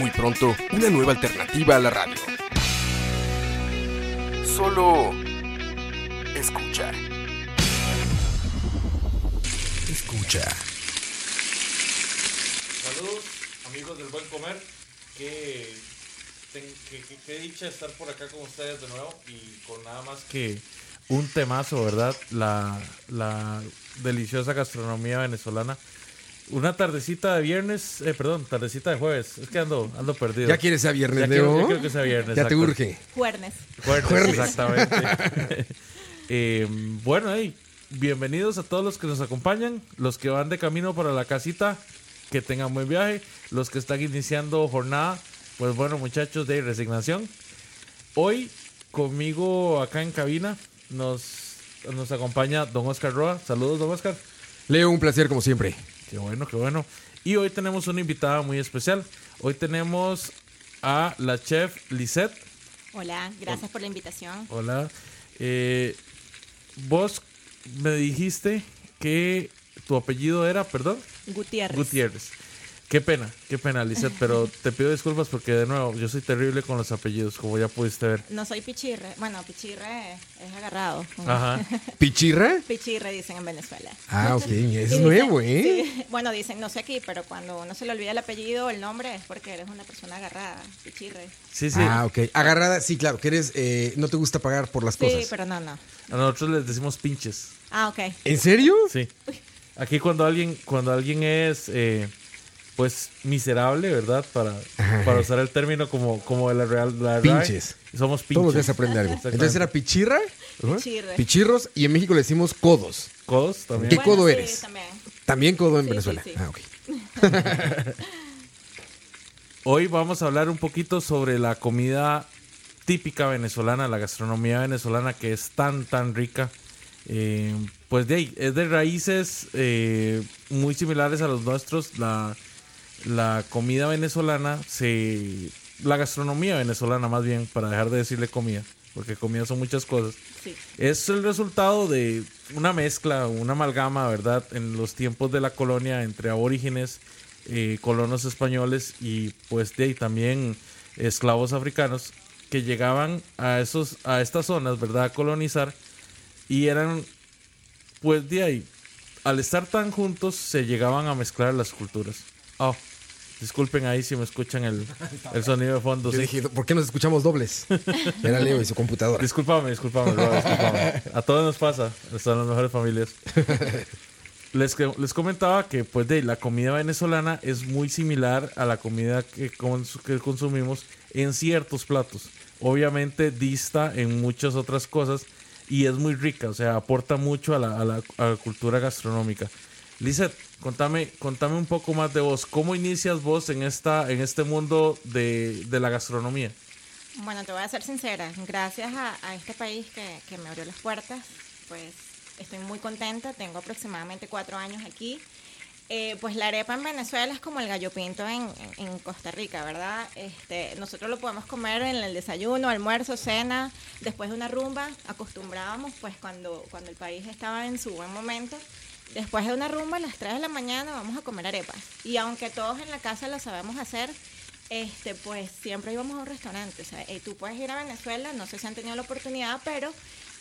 Muy pronto, una nueva alternativa a la radio. Solo escucha. Escucha. Saludos, amigos del Buen Comer. Que, que, que- que dicha estar por acá con ustedes de nuevo y con nada más que un temazo, ¿verdad? La, la deliciosa gastronomía venezolana. Una tardecita de viernes, eh, perdón, tardecita de jueves. Es que ando, ando perdido. Ya quieres sea viernes, Ya quiero- ya quiero que sea viernes, Ya te urge. Juernes. Jueves, Jueves. exactamente. Eh, bueno, hey, bienvenidos a todos los que nos acompañan, los que van de camino para la casita, que tengan buen viaje, los que están iniciando jornada, pues bueno, muchachos de resignación. Hoy conmigo acá en cabina nos, nos acompaña don Oscar Roa. Saludos, don Oscar. Leo, un placer como siempre. Qué bueno, qué bueno. Y hoy tenemos una invitada muy especial. Hoy tenemos a la chef Lisette. Hola, gracias por la invitación. Hola. Eh, vos me dijiste que tu apellido era, perdón, Gutiérrez. Gutiérrez. Qué pena, qué pena, Lizeth, pero te pido disculpas porque de nuevo, yo soy terrible con los apellidos, como ya pudiste ver. No soy pichirre. Bueno, pichirre es agarrado. Ajá. ¿Pichirra? Pichirre dicen en Venezuela. Ah, ok. Es nuevo, ¿eh? sí, bueno, dicen, no sé aquí, pero cuando uno se le olvida el apellido o el nombre es porque eres una persona agarrada. Pichirre. Sí, sí. Ah, ok. Agarrada, sí, claro, que eres, eh, no te gusta pagar por las Sí, cosas. pero no, no. A nosotros les decimos pinches. Ah, ok. ¿En serio? Sí. Aquí cuando alguien, cuando alguien es eh, pues miserable, ¿verdad? Para, para usar el término como, como de la real la RAE, Pinches. somos Todos los pinches. días se aprende algo. Entonces era pichirra. ¿no? Pichirre. Pichirros y en México le decimos codos. Codos también. ¿Qué Bueno, codo sí, eres? también. También codo en Sí, Venezuela. sí, sí. Ah, ok. Hoy vamos a hablar un poquito sobre la comida típica venezolana, la gastronomía venezolana que es tan, tan rica. Eh, pues de ahí, es de raíces eh, muy similares a los nuestros. La, la comida venezolana, se, la gastronomía venezolana más bien, para dejar de decirle comida, porque comida son muchas cosas. Sí. Es el resultado de una mezcla, una amalgama, ¿verdad? En los tiempos de la colonia entre aborígenes, eh, colonos españoles y pues de ahí también esclavos africanos que llegaban a esos a estas zonas, ¿verdad? A colonizar y eran pues de ahí al estar tan juntos se llegaban a mezclar las culturas. Oh, disculpen ahí si me escuchan el, el sonido de fondo. Yo sí. dije, ¿por qué nos escuchamos dobles? Era Leo y su computadora. Disculpame, disculpame, bro. A todos nos pasa, son las mejores familias. Les, les comentaba que pues de la comida venezolana es muy similar a la comida que, cons- que consumimos en ciertos platos. Obviamente dista en muchas otras cosas y es muy rica, o sea, aporta mucho a la, a la- a la cultura gastronómica. Lizeth, contame, contame un poco más de vos. ¿Cómo inicias vos en, esta, en este mundo de, de la gastronomía? Bueno, te voy a ser sincera. Gracias a, a este país que, que me abrió las puertas, pues estoy muy contenta. Tengo aproximadamente cuatro años aquí. Eh, pues la arepa en Venezuela es como el gallo pinto en, en- Costa Rica, ¿verdad? Este, nosotros lo podemos comer en el desayuno, almuerzo, cena, después de una rumba. Acostumbrábamos, pues cuando, cuando el país estaba en su buen momento, después de una rumba a las 3 de la mañana vamos a comer arepas. Y aunque todos en la casa lo sabemos hacer, este, pues siempre íbamos a un restaurante. O sea, eh, tú puedes ir a Venezuela, no sé si han tenido la oportunidad, pero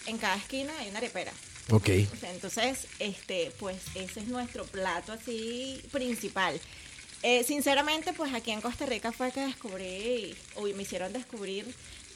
en cada esquina hay una arepera. Ok. Entonces, este, pues ese es nuestro plato así principal. Eh, sinceramente, pues aquí en Costa Rica fue que descubrí, o me hicieron descubrir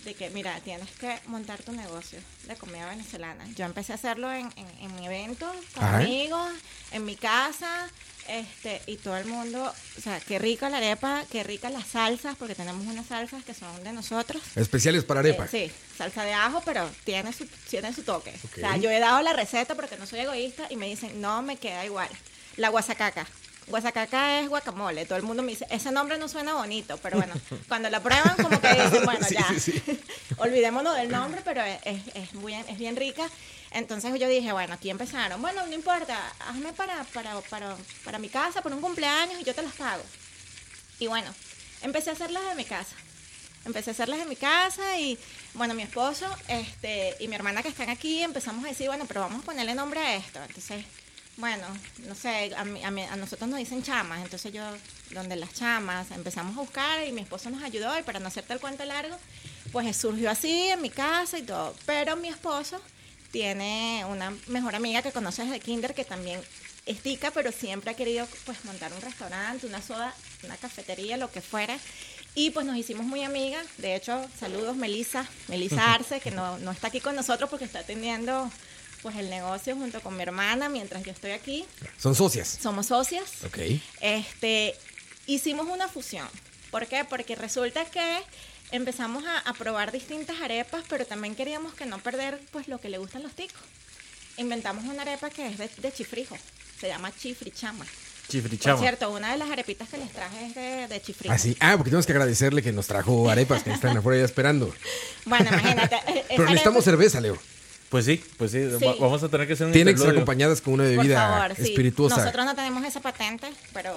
de que, mira, tienes que montar tu negocio de comida venezolana. Yo empecé a hacerlo en, en, en mi evento, con Ajá. amigos, en mi casa, este, y todo el mundo, o sea, qué rica la arepa, qué rica las salsas, porque tenemos unas salsas que son de nosotros. Especiales para arepa. Eh, sí, salsa de ajo, pero tiene su, tiene su toque. O sea, yo he dado la receta porque no soy egoísta y me dicen, no me queda igual. La guasacaca. Guasacaca es guacamole. Todo el mundo me dice, ese nombre no suena bonito, pero bueno, cuando la prueban como que dicen, bueno, Sí, ya, sí, sí. olvidémonos del nombre, pero es, es, es muy, es bien rica. Entonces yo dije, bueno, aquí empezaron. Bueno, no importa, hazme para, para, para, para mi casa, por un cumpleaños y yo te las pago. Y bueno, empecé a hacerlas de mi casa. Empecé a hacerlas en mi casa y, bueno, mi esposo este, y mi hermana que están aquí empezamos a decir, bueno, pero vamos a ponerle nombre a esto. Entonces, bueno, no sé, a, mí- a, mí- a nosotros nos dicen chamas, entonces yo, donde las chamas, empezamos a buscar y mi esposo nos ayudó y para no hacerte el cuento largo, pues surgió así en mi casa y todo. Pero mi esposo tiene una mejor amiga que conoce desde kinder que también es tica, pero siempre ha querido pues montar un restaurante, una soda, una cafetería, lo que fuera. Y pues nos hicimos muy amigas. De hecho, saludos Melisa, Melisa Arce, que no, no está aquí con nosotros porque está atendiendo pues el negocio junto con mi hermana mientras yo estoy aquí. Son socias. Somos socias. Ok. Este, hicimos una fusión. ¿Por qué? Porque resulta que empezamos a, a probar distintas arepas, pero también queríamos que no perder pues lo que le gustan los ticos. Inventamos una arepa que es de, de chifrijo. Se llama chifrichama. Por Chifrichama. cierto, una de las arepitas que les traje es de, de chifrijo. Ah, sí. Ah, porque tenemos que agradecerle que nos trajo arepas que están afuera ya esperando. Bueno, imagínate. eh, Pero necesitamos arepa- cerveza, Leo. Pues sí, pues sí, Sí. va- vamos a tener que hacer un Tienen que ser acompañadas con una Por bebida favor, sí. espirituosa. Nosotros no tenemos esa patente, pero,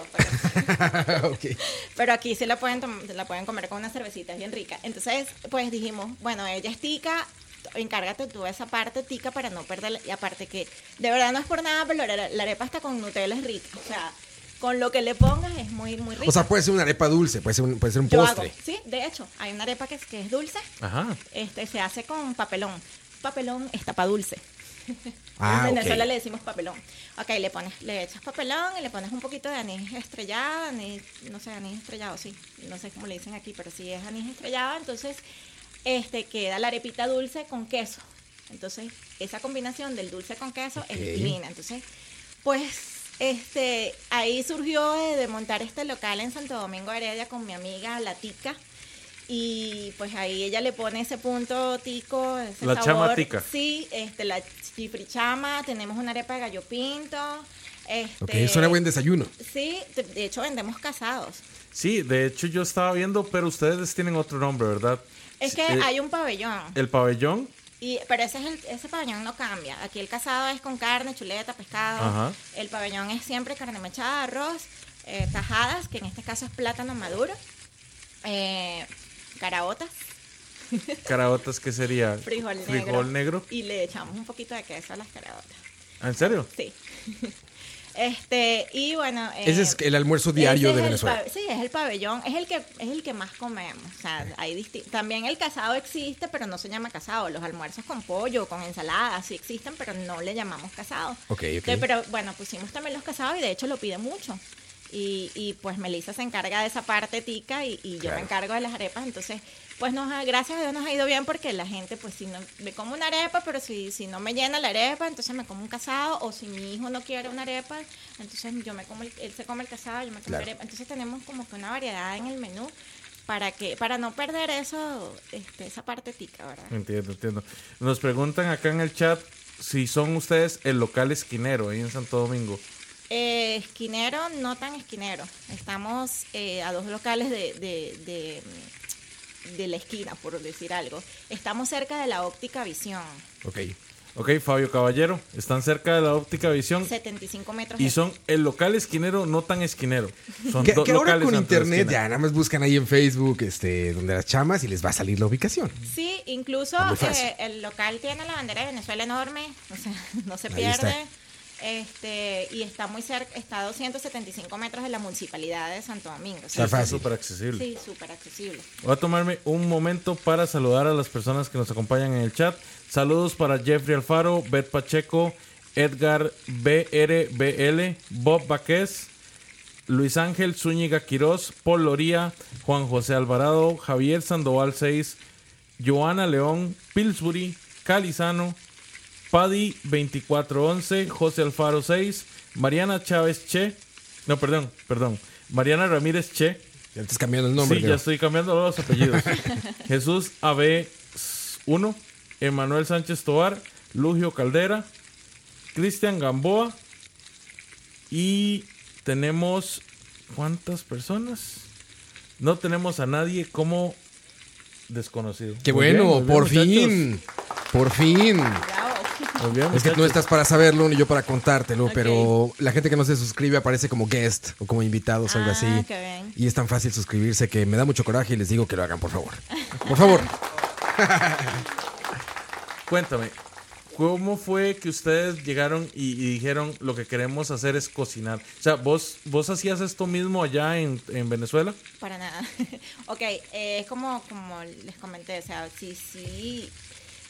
pero, aquí sí la pueden, la pueden comer con una cervecita, es bien rica. Entonces, pues dijimos, bueno, ella es tica, encárgate tú de esa parte tica para no perder. Y aparte que, de verdad no es por nada, pero la, la arepa hasta con Nutella es rica. O sea, con lo que le pongas es muy, muy rica. O sea, puede ser una arepa dulce, puede ser un, puede ser un Yo postre. hago, sí, de hecho, hay una arepa que es, que es dulce, Ajá. este, se hace con papelón. Papelón es tapa dulce. Ah, en. Venezuela le decimos papelón. Ok, le pones, le echas papelón y le pones un poquito de anís estrellado, anís, no sé, anís estrellado, sí. No sé cómo le dicen aquí, pero sí es anís estrellado. Entonces, este queda la arepita dulce con queso. Entonces, esa combinación del dulce con queso es divina. Entonces, pues, este, ahí surgió de, de montar este local en Santo Domingo Heredia con mi amiga La Tica. Y pues ahí ella le pone ese punto tico, ese La chama sabor. tica. Sí, este, la chifrichama, tenemos una arepa de gallo pinto. Este, Ok, eso era buen desayuno. Sí, de, de hecho vendemos casados. Sí, de hecho yo estaba viendo, pero ustedes tienen otro nombre, ¿verdad? Es que Eh, hay un pabellón, El pabellón. y, pero ese, es el, ese pabellón no cambia. Aquí el casado es con carne, chuleta, pescado. Ajá. El pabellón es siempre carne mechada, arroz, eh, tajadas, que en este caso es plátano maduro, eh, caraotas, Caraotas, ¿qué sería? frijol negro. Frijol negro. Y le echamos un poquito de queso a las caraotas. ¿Ah, ¿En serio? Sí. Este, y bueno. eh, Ese es el almuerzo diario de Venezuela. sí, es el pabellón, es el que es el que más comemos. O sea, hay también el casado existe, pero no se llama casado. Los almuerzos con pollo, con ensalada, sí existen, pero no le llamamos casado. Ok, ok. Entonces, pero bueno, pusimos también los casados y de hecho lo pide mucho. Y, y pues Melissa se encarga de esa parte tica y, y yo Claro. me encargo de las arepas. Entonces, pues nos ha- gracias a Dios nos ha ido bien porque la gente, pues si no, me como una arepa, pero si, si no me llena la arepa, entonces me como un casado. O si mi hijo no quiere una arepa, entonces yo me como el- él se come el casado, yo me como Claro. la arepa. Entonces tenemos como que una variedad en el menú para que para no perder eso, este, esa parte tica, ¿verdad? Entiendo, entiendo. Nos preguntan acá en el chat si son ustedes el local esquinero ahí en Santo Domingo. Eh, esquinero, no tan esquinero. Estamos eh, a dos locales de, de, de, de la esquina, por decir algo. Estamos cerca de la óptica visión. Ok. Ok, Fabio Caballero, están cerca de la óptica visión 75 metros. y son el local esquinero no tan esquinero. Son Que, dos que ahora locales con internet ya nada más buscan ahí en Facebook, este, donde las chamas y les va a salir la ubicación. Sí, incluso eh, el local tiene la bandera de Venezuela enorme, o sea, no se Ahí pierde. está. Este, y está muy cerca, está a 275 metros de la municipalidad de Santo Domingo. Sí, Está súper accesible. Sí, súper accesible. Voy a tomarme un momento para saludar a las personas que nos acompañan en el chat. Saludos para Jeffrey Alfaro, Beth Pacheco, Edgar BRBL, Bob Baquez, Luis Ángel Zúñiga Quirós, Paul Loría, Juan José Alvarado, Javier Sandoval 6, Joana León, Pillsbury, Calizano, Paddy 2411, José Alfaro 6, Mariana Chávez Che, no, perdón, perdón, Mariana Ramírez Che, Ya estás cambiando el nombre. sí, creo. ya estoy cambiando los apellidos. Jesús AB 1, Emanuel Sánchez Tobar, Lugio Caldera, Cristian Gamboa y tenemos. ¿Cuántas personas? No tenemos a nadie como desconocido. Qué Muy bueno, bien, por fin. Por fin. Bravo. Muy bien, Es que no muchachos. estás para saberlo ni yo para contártelo, pero la gente que no se suscribe aparece como guest o como invitados o algo Ah, así. qué bien. Y es tan fácil suscribirse que me da mucho coraje y les digo que lo hagan, por favor. Por favor. Cuéntame, ¿cómo fue que ustedes llegaron y, y dijeron lo que queremos hacer es cocinar? O sea, ¿vos, vos hacías esto mismo allá en, en Venezuela? Para nada. ok, eh, es como, como les comenté, o sea, sí, sí,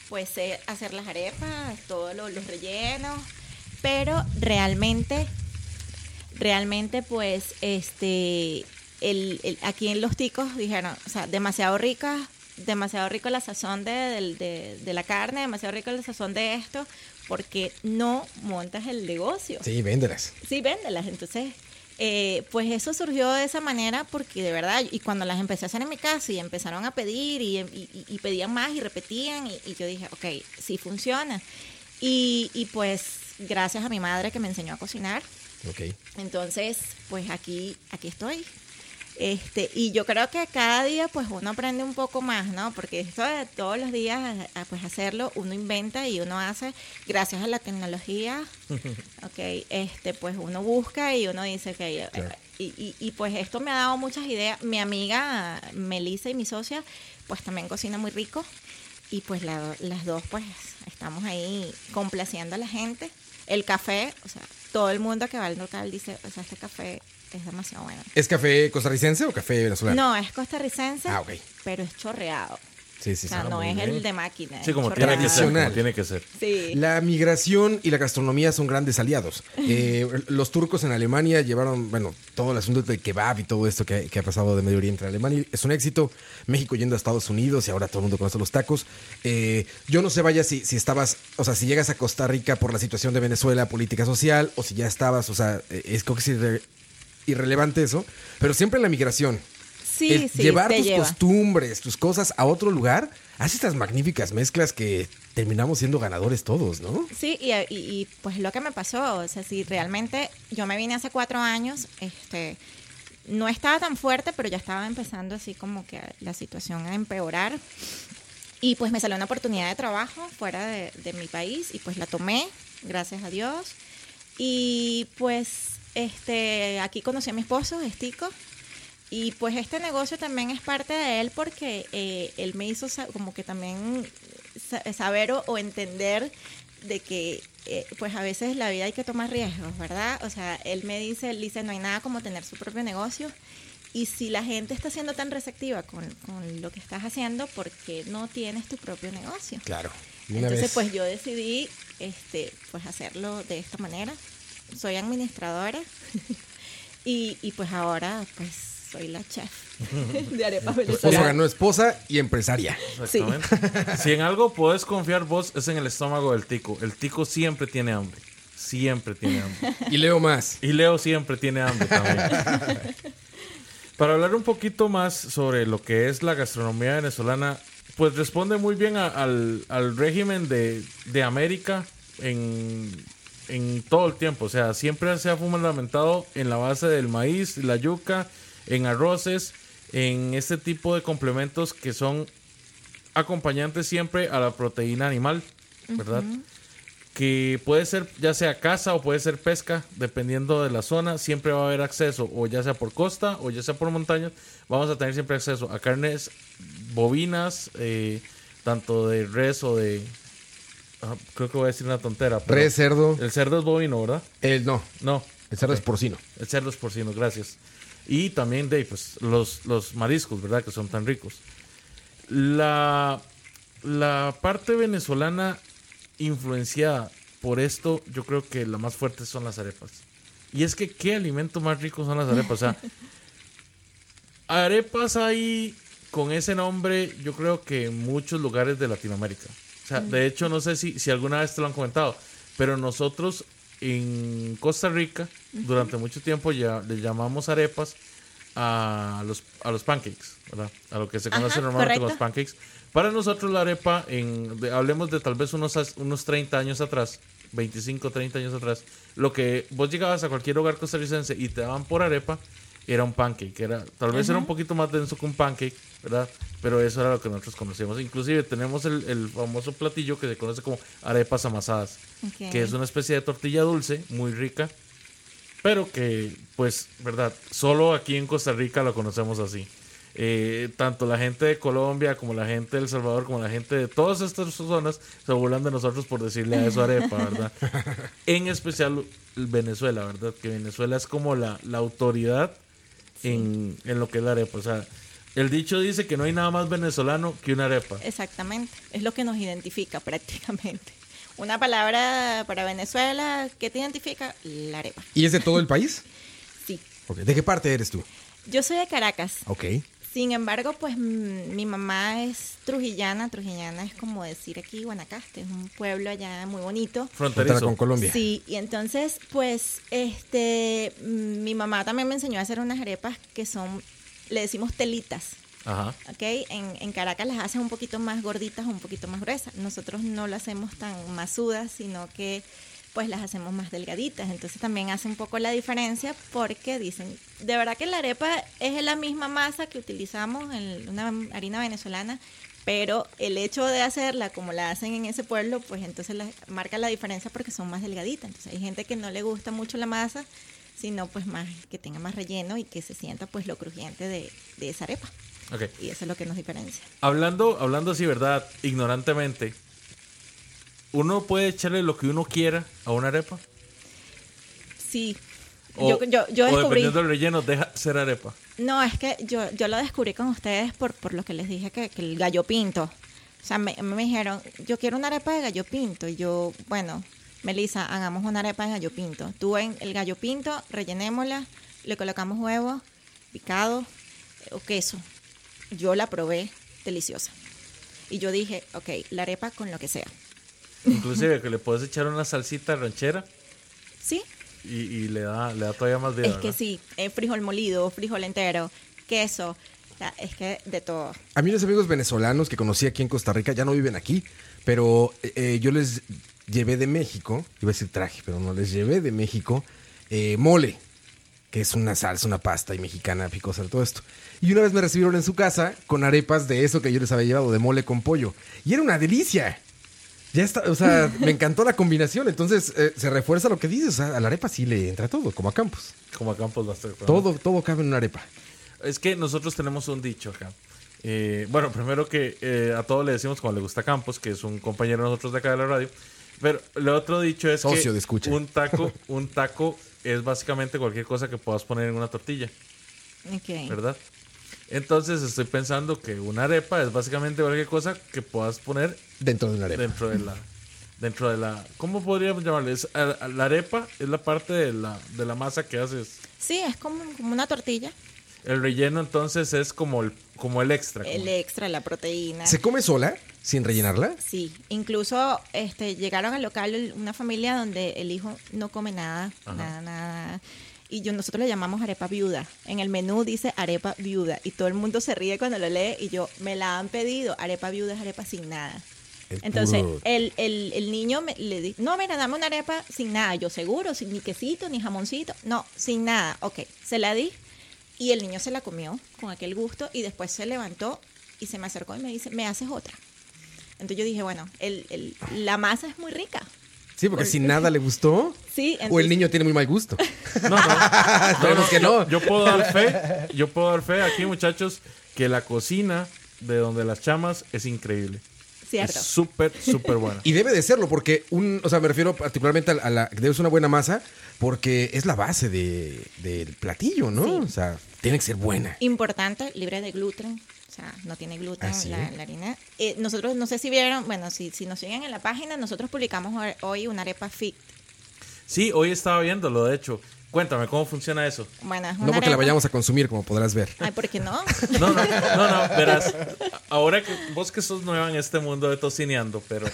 pues sé hacer las arepas, todos lo- los rellenos, pero realmente, realmente pues, este, el, el- aquí en Los Ticos dijeron, o sea, demasiado rica, demasiado rico la sazón de, de, de la carne, demasiado rico la sazón de esto, porque no montas el negocio. Sí, véndelas. Sí, véndelas. Entonces, eh, pues eso surgió de esa manera porque de verdad, y cuando las empecé a hacer en mi casa y empezaron a pedir y, y- y pedían más y repetían, y, y yo dije, ok, sí funciona. Y, y pues gracias a mi madre que me enseñó a cocinar, entonces, pues aquí, aquí estoy. Este, y yo creo que cada día pues uno aprende un poco más, ¿no? Porque esto de todos los días a- a, pues hacerlo, uno inventa y uno hace gracias a la tecnología. ok, este, pues uno busca y uno dice que eh, Claro. y, y, y, pues esto me ha dado muchas ideas. Mi amiga Melissa y mi socia, pues también cocina muy rico. Y pues la- las dos, pues estamos ahí complaciendo a la gente. El café, o sea, todo el mundo que va al local dice, o sea, este café es demasiado bueno. ¿Es café costarricense o café venezolano? No, es costarricense, Ah, ok. pero es chorreado. Sí, sí, o sea, sí. no es bien. el de máquina. Sí, como tiene que ser. Como Tradicional. tiene que ser. Sí. La migración y la gastronomía son grandes aliados. Eh, los turcos en Alemania llevaron, bueno, todo el asunto del kebab y todo esto que, que ha pasado de Medio Oriente a Alemania. Es un éxito. México yendo a Estados Unidos y ahora todo el mundo conoce los tacos. Eh, yo no sé, vaya, si, si estabas, o sea, si llegas a Costa Rica por la situación de Venezuela, política social, o si ya estabas, o sea, eh, es creo que irre- irrelevante eso. Pero siempre la migración, Sí, el sí, llevar tus lleva. costumbres, tus cosas a otro lugar, hace estas magníficas mezclas que terminamos siendo ganadores todos, ¿no? Sí, y, y- y, pues lo que me pasó, o sea, si realmente yo me vine hace cuatro años, este, no estaba tan fuerte, pero ya estaba empezando así como que la situación a empeorar. Y pues me salió una oportunidad de trabajo fuera de, de mi país y pues la tomé, gracias a Dios. Y pues este, aquí conocí a mi esposo, Estico. Y pues este negocio también es parte de él porque eh, él me hizo como que también sa- saber o, o entender de que eh, pues a veces la vida hay que tomar riesgos, ¿verdad? O sea, él me dice, él dice, no hay nada como tener su propio negocio. Y si la gente está siendo tan receptiva con, con lo que estás haciendo, ¿por qué no tienes tu propio negocio? Claro. Entonces, vez- pues yo decidí este, pues hacerlo de esta manera. Soy administradora y, y pues ahora pues soy la chef de arepas venezolanas. ganó esposa y empresaria. Sí. Exactamente. Si en algo puedes confiar vos, es en el estómago del tico. El tico siempre tiene hambre. Siempre tiene hambre. Y leo más. Y Leo siempre tiene hambre también. Para hablar un poquito más sobre lo que es la gastronomía venezolana, pues responde muy bien a- al, al régimen de, de América en, en todo el tiempo. O sea, siempre se ha fundamentado en la base del maíz, la yuca, en arroces, en este tipo de complementos que son acompañantes siempre a la proteína animal, ¿verdad? que puede ser ya sea caza o puede ser pesca, dependiendo de la zona, siempre va a haber acceso, o ya sea por costa o ya sea por montañas, vamos a tener siempre acceso a carnes bovinas, eh, tanto de res o de... creo que voy a decir una tontera. pero Res, cerdo. El cerdo es bovino, ¿verdad? El no. No, El cerdo es porcino. el cerdo es porcino, gracias. Y también de pues, los, los mariscos, ¿verdad? Que son tan ricos. La, la parte venezolana influenciada por esto, yo creo que la más fuerte son las arepas. Y es que qué alimento más rico son las arepas. O sea, arepas hay con ese nombre, yo creo que en muchos lugares de Latinoamérica. O sea, de hecho, no sé si, si alguna vez te lo han comentado, pero nosotros en Costa Rica, durante mucho tiempo ya le llamamos arepas a los, a los pancakes, ¿verdad? A lo que se conoce Ajá, normalmente como los pancakes. Para nosotros la arepa, en, de- hablemos de tal vez unos, unos 30 años atrás, 25, 30 años atrás, lo que vos llegabas a cualquier hogar costarricense y te daban por arepa, era un pancake, era, tal vez era un poquito más denso que un pancake, ¿verdad? Pero eso era lo que nosotros conocíamos. Inclusive tenemos el, el famoso platillo que se conoce como arepas amasadas, que es una especie de tortilla dulce, muy rica, pero que, pues, ¿verdad? Solo aquí en Costa Rica lo conocemos así. Eh, tanto la gente de Colombia como la gente de El Salvador como la gente de todas estas zonas se burlan de nosotros por decirle a eso arepa, ¿verdad? en especial Venezuela, ¿verdad? Que Venezuela es como la, la autoridad en, en lo que es la arepa. O sea, el dicho dice que no hay nada más venezolano que una arepa. Exactamente, es lo que nos identifica prácticamente. Una palabra para Venezuela, ¿qué te identifica? La arepa. ¿Y es de todo el país? Sí. ¿De qué parte eres tú? Yo soy de Caracas. Ok. Sin embargo, pues mm, mi mamá es trujillana. Trujillana es como decir aquí Guanacaste, es un pueblo allá muy bonito. Frontera Fronterizo. con Colombia. Sí, y entonces, pues, este, mm, mi mamá también me enseñó a hacer unas arepas que son, le decimos telitas. Ajá. ¿ok? En, en Caracas las hacen un poquito más gorditas o un poquito más gruesas. Nosotros no las hacemos tan masudas, sino que pues las hacemos más delgaditas. Entonces también hace un poco la diferencia porque dicen, de verdad que la arepa es la misma masa que utilizamos en una harina venezolana, pero el hecho de hacerla como la hacen en ese pueblo, pues entonces la- marca la diferencia porque son más delgaditas. Entonces hay gente que no le gusta mucho la masa, sino pues más que tenga más relleno y que se sienta pues lo crujiente de, de esa arepa. Y eso es lo que nos diferencia. Hablando, hablando así, ¿verdad? Ignorantemente, ¿uno puede echarle lo que uno quiera a una arepa? Sí. O, yo, yo, yo o descubrí. dependiendo del relleno, deja ser arepa. No, es que yo, yo lo descubrí con ustedes por, por lo que les dije que, que el gallo pinto. O sea, me, me dijeron, yo quiero una arepa de gallo pinto. Y yo, bueno, Melissa, hagamos una arepa de gallo pinto. Tú en el gallo pinto, rellenémosla, le colocamos huevos, picado eh, o queso. Yo la probé, deliciosa. Y yo dije, ok, la arepa con lo que sea. Inclusive que le puedes echar una salsita ranchera ¿Sí? y, y le da le da todavía más vida. Es que ¿verdad? sí, eh, frijol molido, frijol entero, queso, es que de todo. A mí los amigos venezolanos que conocí aquí en Costa Rica ya no viven aquí, pero eh, yo les llevé de México, iba a decir traje, pero no, les llevé de México eh, mole, que es una salsa, una pasta y mexicana, picosa, todo esto. Y una vez me recibieron en su casa con arepas de eso que yo les había llevado, de mole con pollo. Y era una delicia. Ya está, o sea, me encantó la combinación. Entonces eh, se refuerza lo que dices. O sea, a la arepa sí le entra todo, como a Campos. Como a Campos Bastar. Todo, todo cabe en una arepa. Es que nosotros tenemos un dicho acá. Eh, bueno, primero que eh, a todos le decimos como le gusta Campos, que es un compañero de nosotros de acá de la radio. Pero el otro dicho es Socio que de escucha. un taco, un taco es básicamente cualquier cosa que puedas poner en una tortilla, Ok. ¿verdad? Entonces estoy pensando que una arepa es básicamente cualquier cosa que puedas poner Dentro de una arepa. dentro de la dentro de la ¿cómo podríamos llamarle? Es- a- a- la arepa es la parte de la de la masa que haces. Sí, es como, como una tortilla. El relleno entonces es como el como el extra. como- El extra, la proteína. ¿Se come sola sin rellenarla? Sí, incluso este, llegaron al local una familia donde el hijo no come nada, nada, nada. Y yo, nosotros le llamamos arepa viuda. En el menú dice arepa viuda. Y todo el mundo se ríe cuando lo lee. Y yo, me la han pedido. Arepa viuda es arepa sin nada. Es Entonces, el, el, el niño me, le dice, no, mira, dame una arepa sin nada. Yo seguro, sin ni quesito, ni jamoncito. No, sin nada. Ok, se la di. Y el niño se la comió con aquel gusto. Y después se levantó y se me acercó y me dice, ¿me haces otra? Entonces yo dije, bueno, el, el- la masa es muy rica. Sí, porque si nada le gustó. Sí, O el niño tiene muy mal gusto. No, no. Esperemos que no. Yo puedo dar fe, yo puedo dar fe aquí, muchachos, que la cocina de donde las chamas es increíble. Cierto. Es súper, súper buena. Y debe de serlo, porque un, o sea, me refiero particularmente a, la- a la, debe ser una buena masa, porque es la base de, del platillo, ¿no? Sí. O sea, tiene que ser buena. Importante, libre de gluten. Sea, no tiene gluten Ah, ¿sí? la, la harina. Eh, nosotros, no sé si vieron, bueno, si, si nos siguen en la página, nosotros publicamos hoy- hoy una arepa fit. Sí, hoy estaba viéndolo, de hecho. Cuéntame, ¿cómo funciona eso? Bueno, No porque la arepa- vayamos a consumir, como podrás ver. Ay, ¿por qué no? No, no, no, no, verás. Ahora que vos que sos nueva en este mundo de tocineando, pero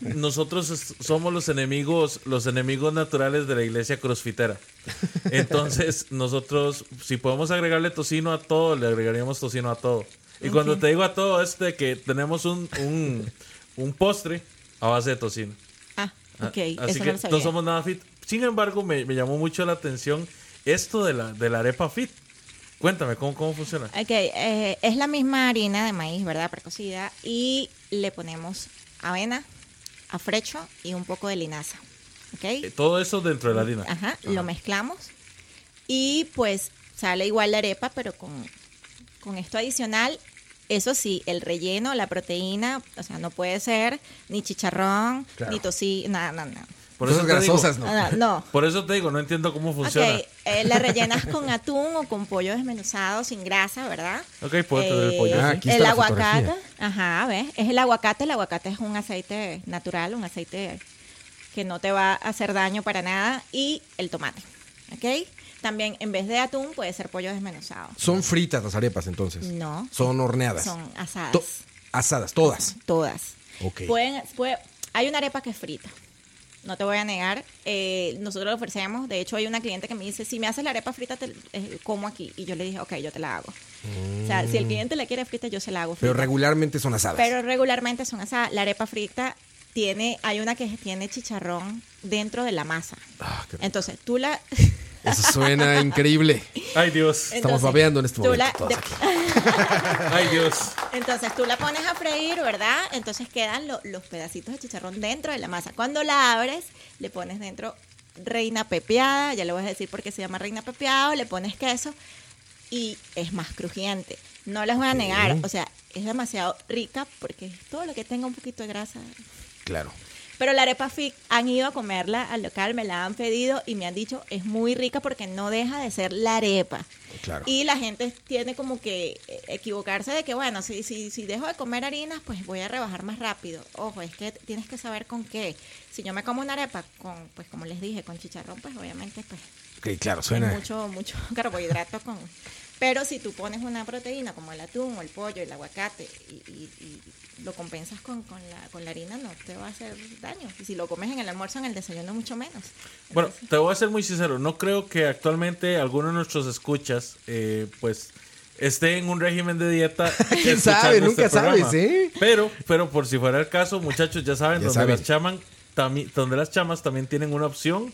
nosotros somos los enemigos, los enemigos naturales de la iglesia crossfitera. Entonces, nosotros, si podemos agregarle tocino a todo, le agregaríamos tocino a todo. Y cuando te digo a todo, es de que tenemos un, un, un postre a base de tocino. Ah, Ok, Así eso que no lo no sabía. somos nada fit. Sin embargo, me, me llamó mucho la atención esto de la, de la arepa fit. Cuéntame, ¿cómo, cómo funciona? Ok, eh, es la misma harina de maíz, ¿verdad? Precocida. Y le ponemos avena, afrecho y un poco de linaza. ¿Ok? Eh, Todo eso dentro de la harina. Ajá, lo mezclamos. Y pues sale igual la arepa, pero con, con esto adicional. Eso sí, el relleno, la proteína, o sea, no puede ser ni chicharrón, Claro. ni tocino, nada, nada, nada. Por eso, digo, grasosas, ¿no? No. por eso te digo, no entiendo cómo funciona. Ok, eh, la rellenas con atún o con pollo desmenuzado sin grasa, ¿verdad? Ok, puedo tener el pollo. Ah, aquí está el la aguacate, fotografía. ajá, ¿ves? Es el aguacate, el aguacate es un aceite natural, un aceite que no te va a hacer daño para nada y el tomate, ¿ok? También en vez de atún puede ser pollo desmenuzado. Son fritas las arepas entonces. No. Son horneadas. Son asadas. To- asadas, todas. Todas. Ok. Pueden, puede- hay una arepa que es frita. No te voy a negar. Eh, nosotros lo ofrecemos. De hecho, hay una cliente que me dice, si me haces la arepa frita, te, eh, como aquí. Y yo le dije, ok, yo te la hago. O sea, si el cliente la quiere frita, yo se la hago frita. Pero regularmente son asadas. Pero regularmente son asadas. La arepa frita tiene, hay una que tiene chicharrón dentro de la masa. Ah. Entonces, tú la... Eso suena increíble. Ay, Dios. Estamos Entonces, babeando en este tú momento. la- todos de- aquí. Ay, Dios. Entonces tú la pones a freír, ¿verdad? Entonces quedan lo- los pedacitos de chicharrón dentro de la masa. Cuando la abres, le pones dentro reina pepeada, ya le voy a decir por qué se llama reina pepeado, le pones queso y es más crujiente. No les voy a negar, o sea, es demasiado rica porque todo lo que tenga un poquito de grasa. Claro. Pero la arepa fit han ido a comerla al local, me la han pedido y me han dicho es muy rica porque no deja de ser la arepa. Claro. Y la gente tiene como que eh, equivocarse de que, bueno, si, si, si dejo de comer harinas, pues voy a rebajar más rápido. Ojo, es que tienes que saber con qué. Si yo me como una arepa con, pues como les dije, con chicharrón, pues obviamente, pues claro, hay suena. mucho, mucho carbohidrato con... Pero si tú pones una proteína como el atún o el pollo, el aguacate y, y- y lo compensas con, con la, con la harina, no te va a hacer daño. Y si lo comes en el almuerzo, en el desayuno, mucho menos. Bueno, te voy a ser muy sincero. No creo que actualmente alguno de nuestros escuchas, eh, pues, esté en un régimen de dieta. ¿Quién sabe? este Nunca programa. sabes, ¿eh? Pero, pero por si fuera el caso, muchachos, ya saben, Ya donde, saben. Las chaman, tami- donde las chamas también tienen una opción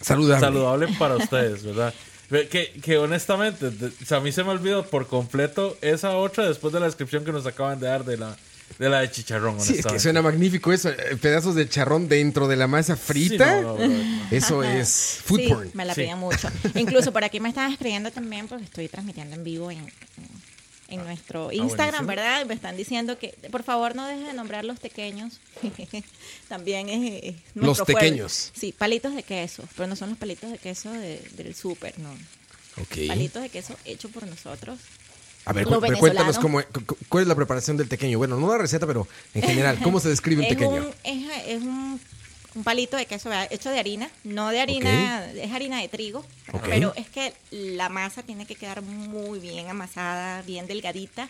Saludable. saludable para ustedes, ¿verdad? Ve Que, que honestamente, de- o sea, a mí se me olvidó por completo esa otra después de la descripción que nos acaban de dar de la de, la de chicharrón. Sí, es que suena magnífico eso. eh, Pedazos de charrón dentro de la masa Sí, frita. no, no, no, no. Eso es food sí, porn. me la Sí. pedían mucho. Incluso por aquí me estaban escribiendo también porque estoy transmitiendo en vivo en, en- en nuestro Instagram, buenísimo. ¿verdad? Y Me están diciendo que por favor no dejen de nombrar los pequeños. también es, es nuestro pueblo. tequeños. Sí, palitos de queso, pero no son los palitos de queso de- del súper, no. Ok. Palitos de queso hechos por nosotros. A ver, cu- cuéntanos cómo, cu- cuál es la preparación del tequeño. Bueno, no la receta, pero en general, ¿cómo se describe un es tequeño? un, es, es un, un palito de queso ¿verdad? hecho de harina, no de harina, es harina de trigo, pero es que la masa tiene que quedar muy bien amasada, bien delgadita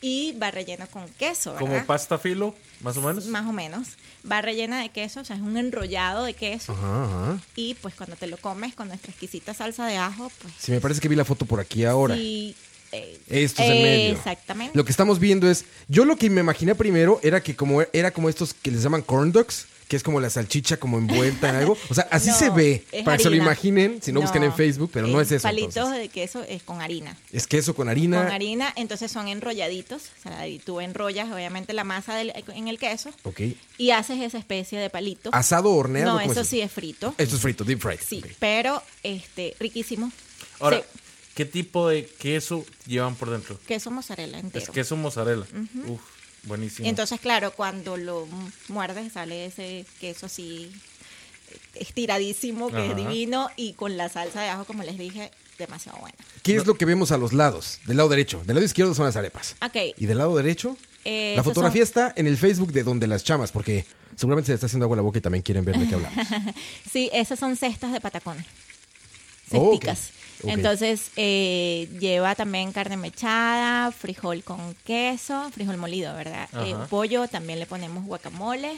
y va relleno con queso, Como ¿verdad? pasta filo, más o menos. Más o menos. Va rellena de queso, o sea, es un enrollado de queso. Ajá, ajá. Y pues cuando te lo comes con nuestra exquisita salsa de ajo, pues Sí, me parece que vi la foto por aquí ahora. sí, Esto es en medio. Exactamente. Lo que estamos viendo es. Yo lo que me imaginé primero era que como era como estos que les llaman corn dogs, que es como la salchicha como envuelta en algo. O sea, así No, se ve. Para que se lo harina. imaginen, si no, busquen en Facebook, pero no es eso. Palitos entonces. de queso es con harina. Es queso con harina. Con harina, entonces son enrolladitos. O sea, y tú enrollas obviamente la masa del- en el queso Ok. y haces esa especie de palito. Asado o horneado. no, ¿cómo eso es sí es frito. Esto es frito, deep fried. Sí, pero este riquísimo. Ahora, Sí, ¿qué tipo de queso llevan por dentro? queso mozzarella entero. Es queso mozzarella. Uf, buenísimo. Entonces, claro, cuando lo muerdes sale ese queso así eh, estiradísimo, que es divino, y con la salsa de ajo, como les dije, demasiado buena. ¿Qué es lo que vemos a los lados? Del lado derecho. Del lado izquierdo son las arepas. Ok, ¿Y del lado derecho? Eh, la fotografía son- está en el Facebook de donde las chamas, porque seguramente se le está haciendo agua a la boca y también quieren ver de qué hablamos. Sí, esas son cestas de patacones. Oh, ok. Entonces, eh, lleva también carne mechada, frijol con queso, frijol molido, ¿verdad? Eh, pollo, también le ponemos guacamole.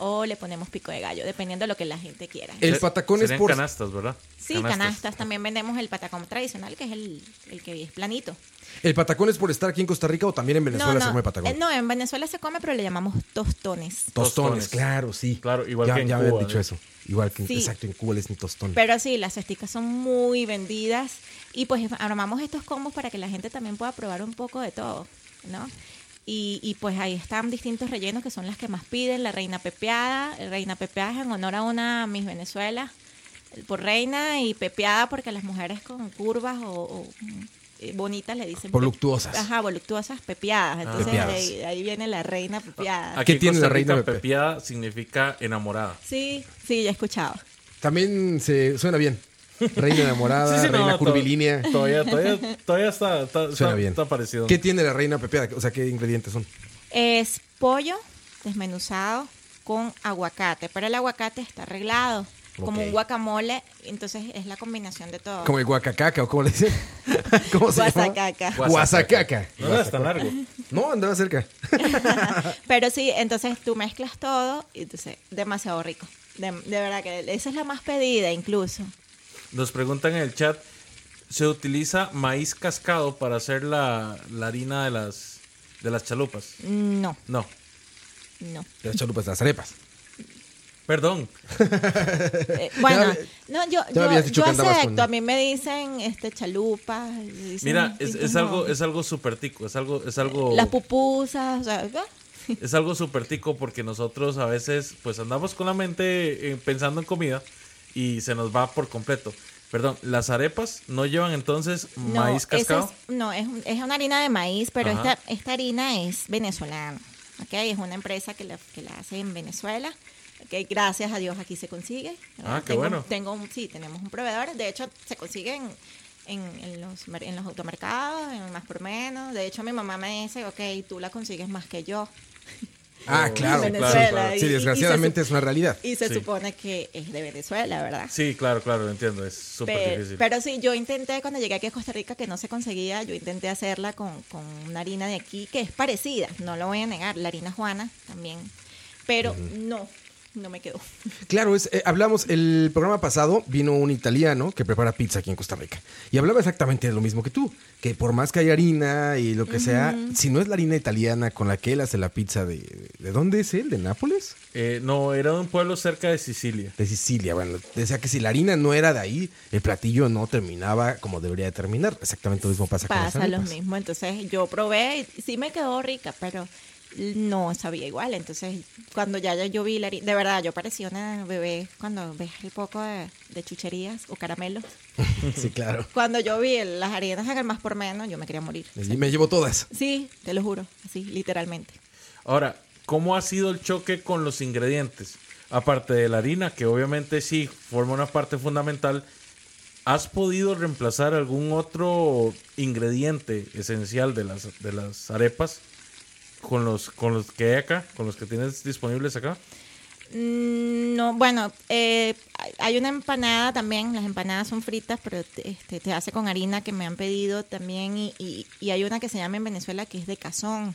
o le ponemos pico de gallo, dependiendo de lo que la gente quiera. El Se- patacón es por... canastas, ¿verdad? Sí, canastas. También vendemos el patacón tradicional, que es el, el que es planito. ¿El patacón es por estar aquí en Costa Rica o también en Venezuela se come patacón? eh, no, en Venezuela se come, pero le llamamos tostones. Tostones, Tostones. claro, sí. Claro, igual ya, que en ya Cuba, dicho eso. Igual que, Sí. exacto, en Cuba es un tostón. Pero sí, las cesticas son muy vendidas y pues armamos estos combos para que la gente también pueda probar un poco de todo, ¿no? Y, y pues ahí están distintos rellenos que son las que más piden, la reina pepeada, reina pepeada es en honor a una Miss Venezuela, por reina y pepeada porque las mujeres con curvas o, o, eh, bonitas le dicen... Voluptuosas. Ajá, voluptuosas pepeadas, entonces Pepeadas. de ahí, de ahí viene la reina pepeada. Aquí ¿Qué en tiene Costa la reina Rica, Pepe? pepiada significa enamorada. Sí, sí, ya he escuchado. También se suena bien. Reina enamorada, Sí, sí, no, reina curvilínea. Todavía, todavía, todavía está, está, Suena está- bien. está parecido. ¿Qué tiene la reina pepeada? O sea, ¿qué ingredientes son? Es pollo desmenuzado con aguacate, pero el aguacate está arreglado como un guacamole, entonces es la combinación de todo. Como el guacacaca o cómo le dicen. ¿Cómo se llama? Guasacaca. Guasacaca. No, no es tan largo. No, andaba cerca. Pero sí, entonces tú mezclas todo y entonces demasiado rico. De, de verdad que esa es la más pedida incluso. Nos preguntan en el chat, ¿se utiliza maíz cascado para hacer la, la harina de las, de las chalupas? No, No, no. Las chalupas, las arepas. Perdón. Eh, bueno, no, yo, yo, acepto. con- A mí me dicen este chalupa. dicen Mira, es, es algo, es algo súper tico, es algo, es algo, Las pupusas, o sea, es algo súper tico porque nosotros a veces pues andamos con la mente eh, pensando en comida y se nos va por completo. Perdón, las arepas no llevan entonces maíz cascado. Es, no, es, es una harina de maíz, pero esta, esta harina es venezolana. ¿ok? Es una empresa que la, que la hace en Venezuela. ¿Ok? Gracias a Dios aquí se consigue. ¿verdad? Ah, qué Tengo- bueno. Tengo un, sí, tenemos un proveedor. De hecho, se consigue en, en, en los, en los automercados, en más por menos. De hecho, mi mamá me dice, ok, tú la consigues más que yo. Ah, claro. Claro, Sí, y- y se desgraciadamente es una realidad. Y se Sí. supone que es de Venezuela, ¿verdad? Sí, claro, claro, lo entiendo, es súper difícil. pero sí, yo intenté cuando llegué aquí a Costa Rica que no se conseguía, yo intenté hacerla con, con una harina de aquí que es parecida, no lo voy a negar, la harina Juana también, pero no, no me quedó. Claro, es, eh, hablamos, el programa pasado vino un italiano que prepara pizza aquí en Costa Rica. Y hablaba exactamente de lo mismo que tú, que por más que haya harina y lo que sea, si no es la harina italiana con la que él hace la pizza de... ¿De dónde es él? ¿De Nápoles? Eh, no, era de un pueblo cerca de Sicilia. De Sicilia. Bueno, decía que si la harina no era de ahí, el platillo no terminaba como debería de terminar. Exactamente lo mismo pasa, con Pasa lo mismo, entonces yo probé y sí me quedó rica, pero no sabía igual, entonces cuando ya, ya yo vi la harina, de verdad, yo parecía una bebé cuando ves el poco de, de chucherías o caramelos. Sí, claro. Cuando yo vi las harinas en el más por menos, yo me quería morir. Y me llevo todas. Sí, te lo juro, así, literalmente. Ahora, ¿cómo ha sido el choque con los ingredientes? Aparte de la harina, que obviamente sí forma una parte fundamental, ¿has podido reemplazar algún otro ingrediente esencial de las, de las arepas con los, con los que hay acá, con los que tienes disponibles acá? Mm, No, bueno, eh, hay- una empanada también, las empanadas son fritas, pero te, este, te hace con harina que me han pedido también y, y- y hay una que se llama en Venezuela que es de cazón.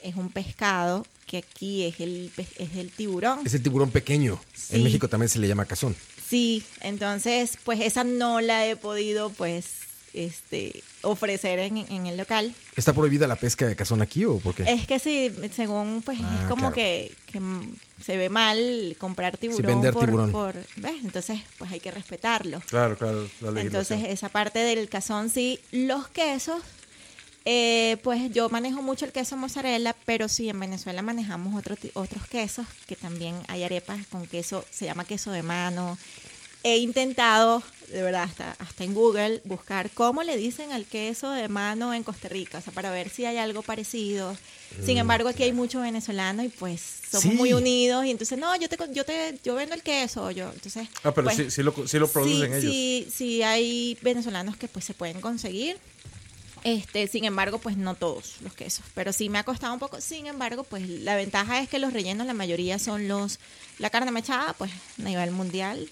Es un pescado que aquí es el, es el tiburón. Es el tiburón pequeño. En. México también se le llama cazón. Sí, entonces pues esa no la he podido pues este ofrecer en, en el local. ¿Está prohibida la pesca de cazón aquí o por qué? Es que sí, según pues Ah, es como claro. que, que, se ve mal comprar tiburón. vender por, tiburón. por- ¿ves? Entonces pues hay que respetarlo. Claro, claro. Entonces esa parte del cazón sí. Los quesos, eh, pues yo manejo mucho el queso mozzarella, pero sí en Venezuela manejamos otro otros quesos, que también hay arepas con queso, se llama queso de mano. He intentado, de verdad, hasta, hasta en Google, buscar cómo le dicen al queso de mano en Costa Rica, o sea, para ver si hay algo parecido. Sin embargo, aquí hay mucho venezolano y pues somos Mm, Sí. muy unidos y entonces, no, yo te, yo te, yo vendo el queso, yo, entonces... ah, pero pues, sí, sí lo, sí lo producen ellos. Sí, sí hay venezolanos que pues se pueden conseguir. Este, sin embargo, pues no todos los quesos, pero sí me ha costado un poco. Sin embargo, pues la ventaja es que los rellenos, la mayoría son los, la carne mechada, pues a nivel mundial.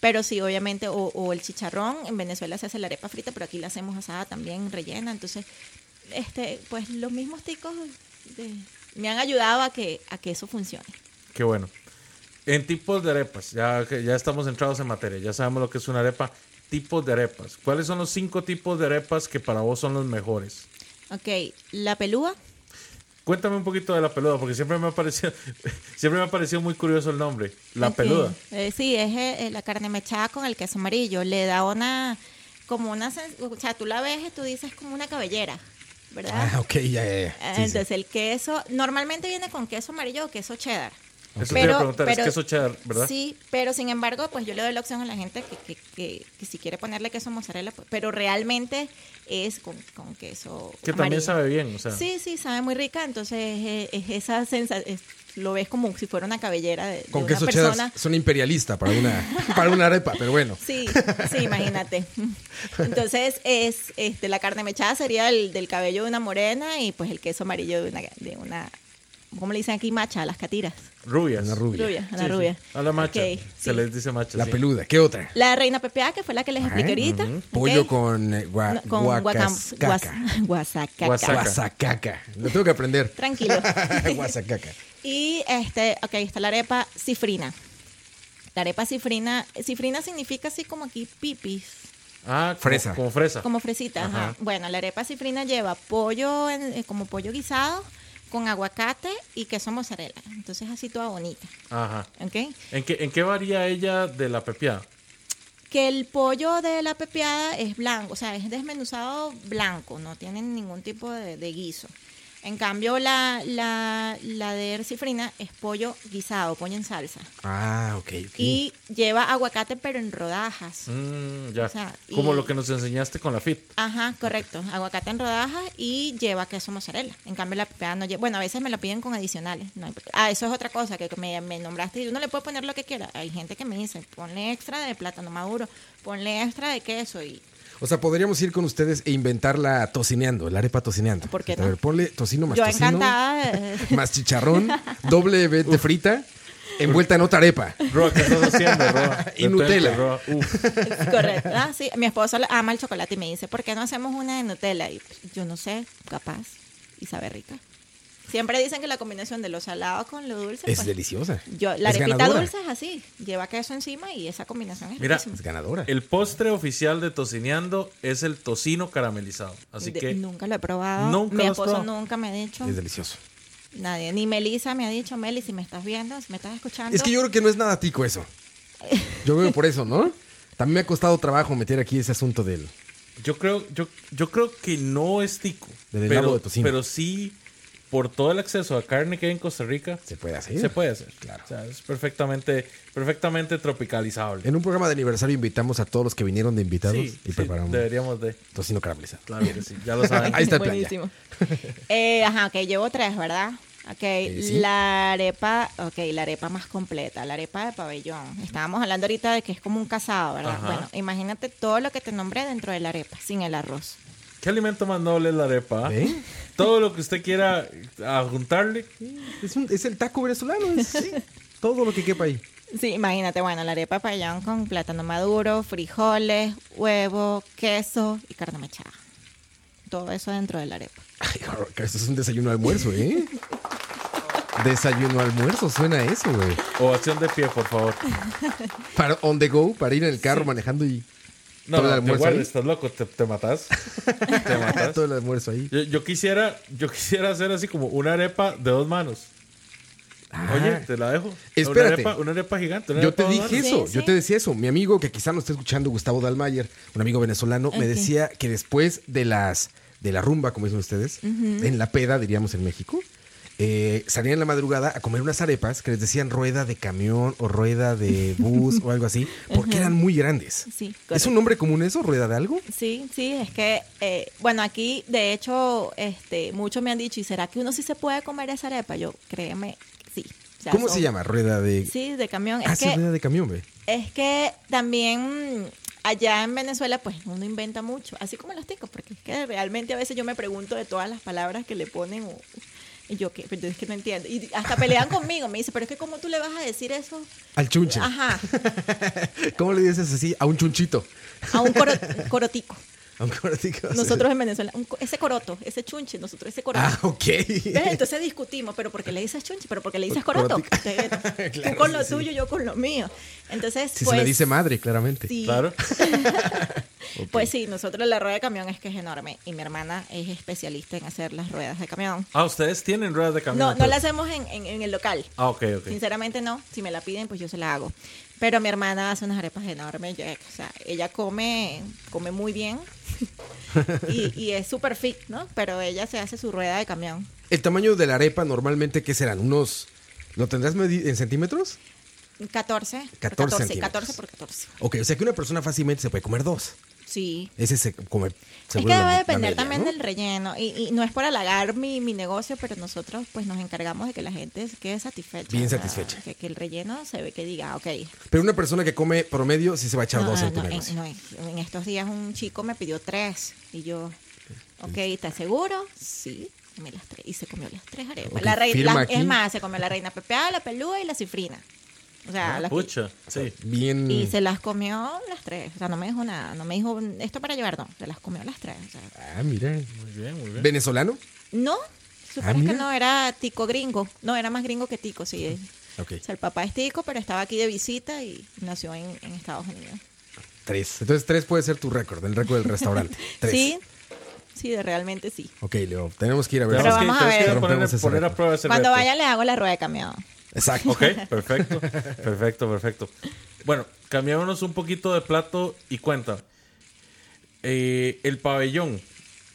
Pero sí, obviamente, o, o el chicharrón, en Venezuela se hace la arepa frita, pero aquí la hacemos asada también, rellena. Entonces, este, pues los mismos ticos de- me han ayudado a que, a que eso funcione. Qué bueno. En tipos de arepas, ya, ya estamos entrados en materia, ya sabemos lo que es una arepa. Tipos de arepas. ¿Cuáles son los cinco tipos de arepas que para vos son los mejores? Ok, la pelúa. Cuéntame un poquito de la peluda, porque siempre me ha parecido, siempre me ha parecido muy curioso el nombre. La peluda. eh, sí, es eh, la carne mechada con el queso amarillo. Le da una, como una, o sea, tú la ves y tú dices como una cabellera, ¿verdad? Ah, ok, ya, ya, ya. Eh, Sí, sí. Entonces el queso, normalmente viene con queso amarillo o queso cheddar. Eso te iba a preguntar, es queso cheddar, ¿verdad? Sí, pero sin embargo, pues yo le doy la opción a la gente que, que, que, que si quiere ponerle queso mozzarella, pues, pero realmente es con, con queso Que también sabe bien, o sea. Sí, sí, sabe muy rica, entonces es, es esa sensación, lo ves como si fuera una cabellera de, de Con una queso persona. cheddar son imperialista para una, para una arepa, pero bueno. Sí, sí, imagínate. Entonces, es este la carne mechada sería el del cabello de una morena y pues el queso amarillo de una, de una ¿cómo le dicen aquí? Macha, a las catiras. Rubias. Una rubia. Rubia, a la Sí, sí. rubia. A la macha. Ok, Se sí. les dice macha. La sí. peluda. ¿Qué otra? La reina pepeada, que fue la que les expliqué ahorita. Pollo con, eh, gua- No, con guasacaca. Guasaca. Guasacaca. Lo tengo que aprender. Tranquilo. Guasacaca. Y este, ok, está la arepa cifrina. La arepa cifrina, cifrina significa así como aquí pipis, Ah, como, Fresa. Como fresa. como fresita. ajá. Ajá. Bueno, la arepa cifrina lleva pollo, en- eh, como pollo guisado, con aguacate y queso mozzarella. Entonces así toda bonita, Ajá. ¿ok? ¿En qué, ¿En qué varía ella de la pepiada? Que el pollo de la pepiada es blanco, o sea, es desmenuzado blanco, no tiene ningún tipo de, de guiso. En cambio, la, la, la de cifrina es pollo guisado, pollo en salsa. Ah, ok, ok. Y lleva aguacate, pero en rodajas. Mm, ya. O sea, y- Como lo que nos enseñaste con la FIT. Ajá, correcto. Aguacate en rodajas y lleva queso mozzarella. En cambio, la pepeada no lleva. Bueno, a veces me lo piden con adicionales. No hay- ah, eso es otra cosa que me, me nombraste. Y uno le puede poner lo que quiera. Hay gente que me dice, ponle extra de plátano maduro, ponle extra de queso. y O sea, podríamos ir con ustedes e inventarla tocineando, la arepa tocineando. ¿Por qué A no? ver, ponle tocino más Yo tocino, encantada. más chicharrón, doble vete frita, envuelta en otra arepa. Roa, ¿qué estás haciendo, Roa? Y Nutella. Roa. Uf. Correcto. Ah, sí. Mi esposo ama el chocolate y me dice, ¿por qué no hacemos una de Nutella? Y yo no sé, capaz. Y sabe rica. Siempre dicen que la combinación de lo salado con lo dulce. Es pues, deliciosa. Yo, la Es arepita ganadora. dulce es así. Lleva queso encima y esa combinación es Mira. Es ganadora. El postre oficial de tocineando es el tocino caramelizado. Así De- que nunca lo he probado. Nunca Mi esposo probado. nunca me ha dicho. Es delicioso. Nadie. Ni Melissa me ha dicho, Meli, si me estás viendo, si me estás escuchando. Es que yo creo que no es nada tico eso. Yo veo por eso, ¿no? También me ha costado trabajo meter aquí ese asunto del... yo creo, yo, yo creo que no es tico. Del Pero, de tocino. pero sí, por todo el acceso a carne que hay en Costa Rica, Se puede hacer. se puede hacer. Claro. O sea, es perfectamente, perfectamente tropicalizable. En un programa de aniversario invitamos a todos los que vinieron de invitados Sí, y sí, preparamos deberíamos de. tocino caramelizado. Claro que sí, ya lo saben. Ahí está el plan Buenísimo. Eh, ajá, ok, llevo tres, ¿verdad? Ok, sí. la arepa, ok, la arepa más completa, la arepa de pabellón. Estábamos hablando ahorita de que es como un casado, ¿verdad? Ajá. Bueno, imagínate todo lo que te nombré dentro de la arepa, sin el arroz. ¿Qué alimento más noble es la arepa? ah? ¿Eh? Todo lo que usted quiera juntarle. Es, un- es el taco venezolano. es- sí, todo lo que quepa ahí. Sí, imagínate, bueno, la arepa pabellón con plátano maduro, frijoles, huevo, queso y carne mechada. Todo eso dentro de la arepa. Ay, esto es un desayuno almuerzo, ¿eh? Desayuno almuerzo, suena eso, güey. Ovación de pie, por favor. Para on the go, para ir en el carro manejando y No, no, te guardes, ahí. estás loco, te, te matas. Te matas. todo el almuerzo ahí. Yo, yo quisiera, yo quisiera hacer así como una arepa de dos manos. Oye, te la dejo. Espérate. Una arepa, una arepa gigante. una Yo arepa te dije manos. eso, Sí, yo sí. te decía eso. Mi amigo que quizá no esté escuchando, Gustavo Dalmayer, un amigo venezolano, me decía que después de las de la rumba, como dicen ustedes, en la peda, diríamos en México, eh, salían en la madrugada a comer unas arepas que les decían rueda de camión o rueda de bus o algo así, porque eran muy grandes. Sí, ¿Es un nombre común eso, rueda de algo? Sí, sí, es que, eh, bueno, aquí de hecho, este, muchos me han dicho, ¿y será que uno sí se puede comer esa arepa? Yo, créeme, sí. O sea, ¿Cómo son- se llama? Rueda de... Sí, de camión. ah, es, sí, que, rueda de camión, ve. es que también allá en Venezuela, pues uno inventa mucho, así como los ticos, porque es que realmente a veces yo me pregunto de todas las palabras que le ponen o- y yo que, pero es que no entiendo. Y hasta pelean conmigo, me dice, pero es que ¿cómo tú le vas a decir eso? Al chunche. Ajá, ¿Cómo le dices así? A un chunchito. a un coro- corotico. Un corotico. Nosotros en Venezuela, un ese coroto, ese chunche, nosotros ese coroto. Ah, ok. ¿Ves? Entonces discutimos, pero ¿por qué le dices chunche? ¿Pero por qué le dices Coroto. Claro, Tú con lo sí. tuyo, yo con lo mío. Entonces, Si pues, se le dice madre, claramente. Sí, Claro. Pues sí, nosotros la rueda de camión es que es enorme y mi hermana es especialista en hacer las ruedas de camión. Ah, ustedes tienen ruedas de camión. No, no la hacemos en, en- en el local. Ah, ok, ok. Sinceramente no. Si me la piden, pues yo se la hago. Pero mi hermana hace unas arepas enormes. o sea, ella come, come muy bien y, y es súper fit, ¿no? Pero ella se hace su rueda de camión. El tamaño de la arepa normalmente, ¿qué serán? ¿Unos... ¿Lo tendrás en centímetros? 14, por 14 14, centímetros. 14 por 14. Ok, o sea que una persona fácilmente se puede comer dos. Sí. Ese se come... se es que debe depender media, también ¿no? del relleno. Y, y no es por halagar mi, mi negocio, pero nosotros pues nos encargamos de que la gente quede satisfecha. Bien o sea, satisfecha. Que, que el relleno se ve que diga, ok. Pero una persona que come promedio sí se va a echar No, dos en tu no, negocio. en, no, en estos días un chico me pidió tres. Y yo, ok, ¿estás seguro? Sí. Me las tres, y se comió las tres arepas. La reina, es más, se comió la reina pepeada, la pelúa y la cifrina. O sea, Ah, las- pucha, sí. Bien... y se las comió las tres. O sea, no me dijo nada. No me dijo esto para llevar, no. Se las comió las tres. O sea, Ah, mira. Muy bien, muy bien. ¿Venezolano? no, Ah, mira. que no era tico gringo. No, era más gringo que tico, sí. Ok. O sea, el papá es tico, pero estaba aquí de visita y nació en, en Estados Unidos. Tres. Entonces tres puede ser tu récord, el récord del restaurante. Tres. Sí, sí, de realmente sí. Ok, Leo, tenemos que ir a ver. Pero Tenemos que- vamos a que ver. poner, poner a prueba ese Cuando reto. vaya le hago la rueda de camión. Exacto. Ok, perfecto, perfecto, perfecto. Bueno, cambiémonos un poquito de plato y cuenta. Eh, el pabellón.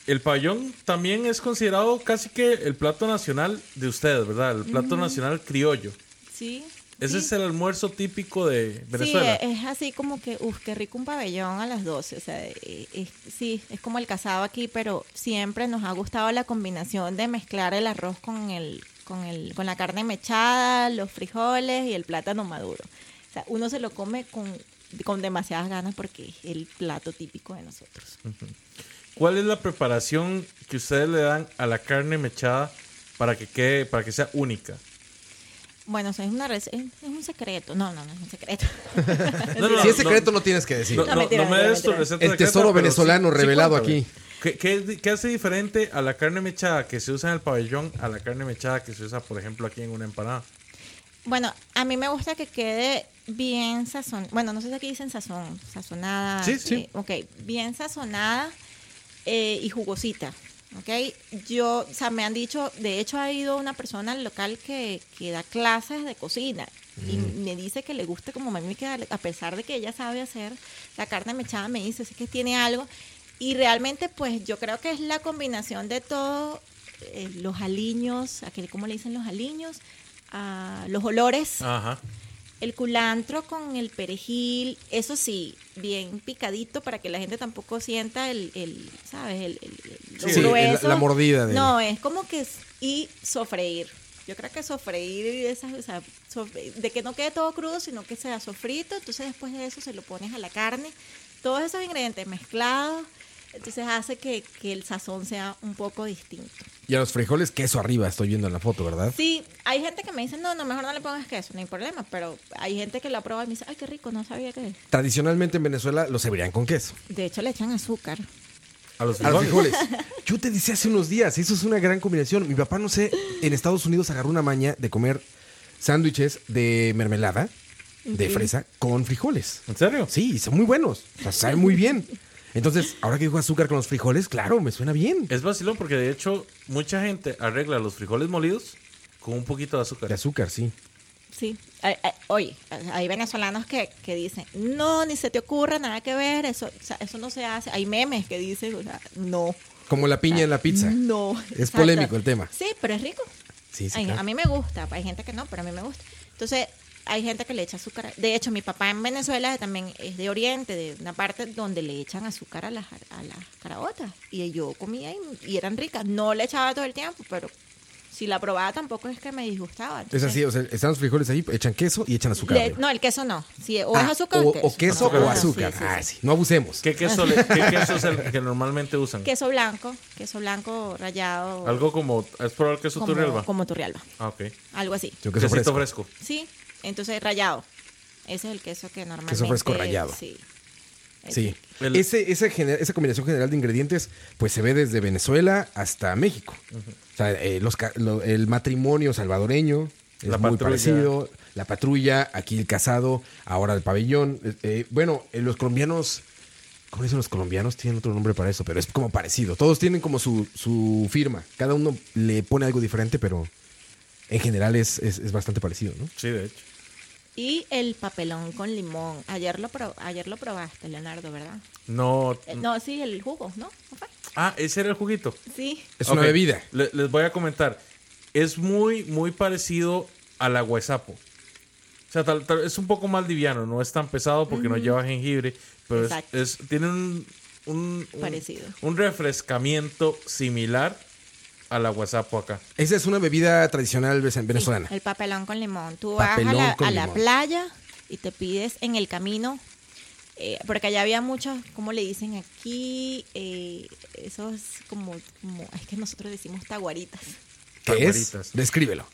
El pabellón también es considerado casi que el plato nacional de ustedes, ¿verdad? El plato nacional criollo. Sí. Ese sí. es el almuerzo típico de Venezuela. Sí, es así como que, uff, qué rico un pabellón a las 12. O sea, eh, es- sí, es como el casado aquí, pero siempre nos ha gustado la combinación de mezclar el arroz con el, con el, con la carne mechada, los frijoles y el plátano maduro. O sea, uno se lo come con, con demasiadas ganas porque es el plato típico de nosotros. ¿Cuál es la preparación que ustedes le dan a la carne mechada para que quede, para que sea única? Bueno, o sea, es una es, es un secreto. No, no, no es un secreto. No, no, si es secreto, no, tienes que decir. No, No, no, mentira, no me des tu receta El tesoro venezolano revelado aquí. ¿Qué, qué, qué hace diferente a la carne mechada que se usa en el pabellón a la carne mechada que se usa, por ejemplo, aquí en una empanada? Bueno, a mí me gusta que quede bien sazón. Bueno, no sé si aquí dicen sazón, sazonada. Sí, sí. eh, ok, bien sazonada eh, y jugosita. Ok, yo, o sea, me han dicho, de hecho ha ido una persona al local que, que da clases de cocina y me dice que le gusta como a mí, que a pesar de que ella sabe hacer la carne mechada, me dice, es que tiene algo. Y realmente, pues yo creo que es la combinación de todo, eh, los aliños, aquel, ¿cómo le dicen los aliños? Ah, los olores, Ajá. el culantro con el perejil, eso sí, bien picadito para que la gente tampoco sienta el, el ¿sabes? El, el- el- lo Sí, el- grueso. la mordida de- No, es como que... es- Y sofreír. Yo creo que sofreír esas, o sea, sofre- de que no quede todo crudo, sino que sea sofrito. Entonces después de eso se lo pones a la carne. Todos esos ingredientes mezclados, entonces hace que, que el sazón sea un poco distinto. Y a los frijoles, queso arriba, estoy viendo en la foto, ¿verdad? Sí, hay gente que me dice, no, no, mejor no le pongas queso, no hay problema, pero hay gente que la prueba y me dice, ay, qué rico, no sabía que... Tradicionalmente en Venezuela los servirían con queso. De hecho, le echan azúcar. A los A los frijoles. Yo te decía hace unos días, eso es una gran combinación. Mi papá, no sé, en Estados Unidos agarró una maña de comer sándwiches de mermelada, de fresa, con frijoles. ¿En serio? Sí, son muy buenos. O sea, saben muy bien. Entonces, ahora que dijo azúcar con los frijoles, claro, me suena bien. Es vacilón porque de hecho mucha gente arregla los frijoles molidos con un poquito de azúcar. De azúcar, sí. Sí. Ay, ay, Oye, hay venezolanos que, que dicen, no, ni se te ocurra nada que ver, eso, o sea, eso no se hace. Hay memes que dicen, o sea, no. Como la piña en la pizza. No. Es Exacto. polémico el tema. Sí, pero es rico. Sí, sí, Ay, claro. A mí me gusta, hay gente que no, pero a mí me gusta. Entonces, hay gente que le echa azúcar. De hecho, mi papá en Venezuela también es de Oriente, de una parte donde le echan azúcar a las, a las caraotas. Y yo comía y, y eran ricas. No le echaba todo el tiempo, pero si la probaba tampoco es que me disgustaba. Es así, o sea, están los frijoles ahí, echan queso y echan azúcar. le- no, el queso no. Si, o Ah, es azúcar o, o, queso. o queso No, o no, azúcar. sí, sí, ah, sí. sí. No abusemos. ¿Qué queso, le- qué queso es el que normalmente usan? Queso blanco, queso blanco rallado. Algo como, ¿es probable queso como, Turrialba? como turrialba. Ah, ok. Algo así. Sí, un queso Quesito fresco. fresco. Sí, entonces rallado. Ese es el queso que normalmente... fresco rallado. Sí. Sí. El- Ese, ese gener- esa combinación general de ingredientes, pues se ve desde Venezuela hasta México. O sea, eh, los ca- lo- el matrimonio salvadoreño es La muy patrulla. parecido. La patrulla, aquí el casado, ahora el pabellón. Eh, eh, bueno, eh, los colombianos, ¿cómo dicen los colombianos? Tienen otro nombre para eso, pero es como parecido. Todos tienen como su, su firma. Cada uno le pone algo diferente, pero en general es, es- es bastante parecido, ¿no? Sí, de hecho. Y el papelón con limón. Ayer lo, pro- ayer lo probaste, Leonardo, ¿verdad? No. Eh, no, sí, el jugo, ¿no? Ah, ese era el juguito. Sí. Es una bebida. le- les voy a comentar. Es muy, muy parecido al aguasapo. O sea, tal- tal- es un poco más liviano, no es tan pesado porque no lleva jengibre, pero es, Exacto. es- tiene un, un- un- Parecido. un refrescamiento similar al aguasapo acá. Esa es una bebida tradicional venezolana. El papelón con limón. Tú vas a la, con a la playa y te pides en el camino, eh, porque allá había muchos, ¿cómo le dicen aquí? Eh, esos como, como, es que nosotros decimos taguaritas. ¿Qué es? Descríbelo.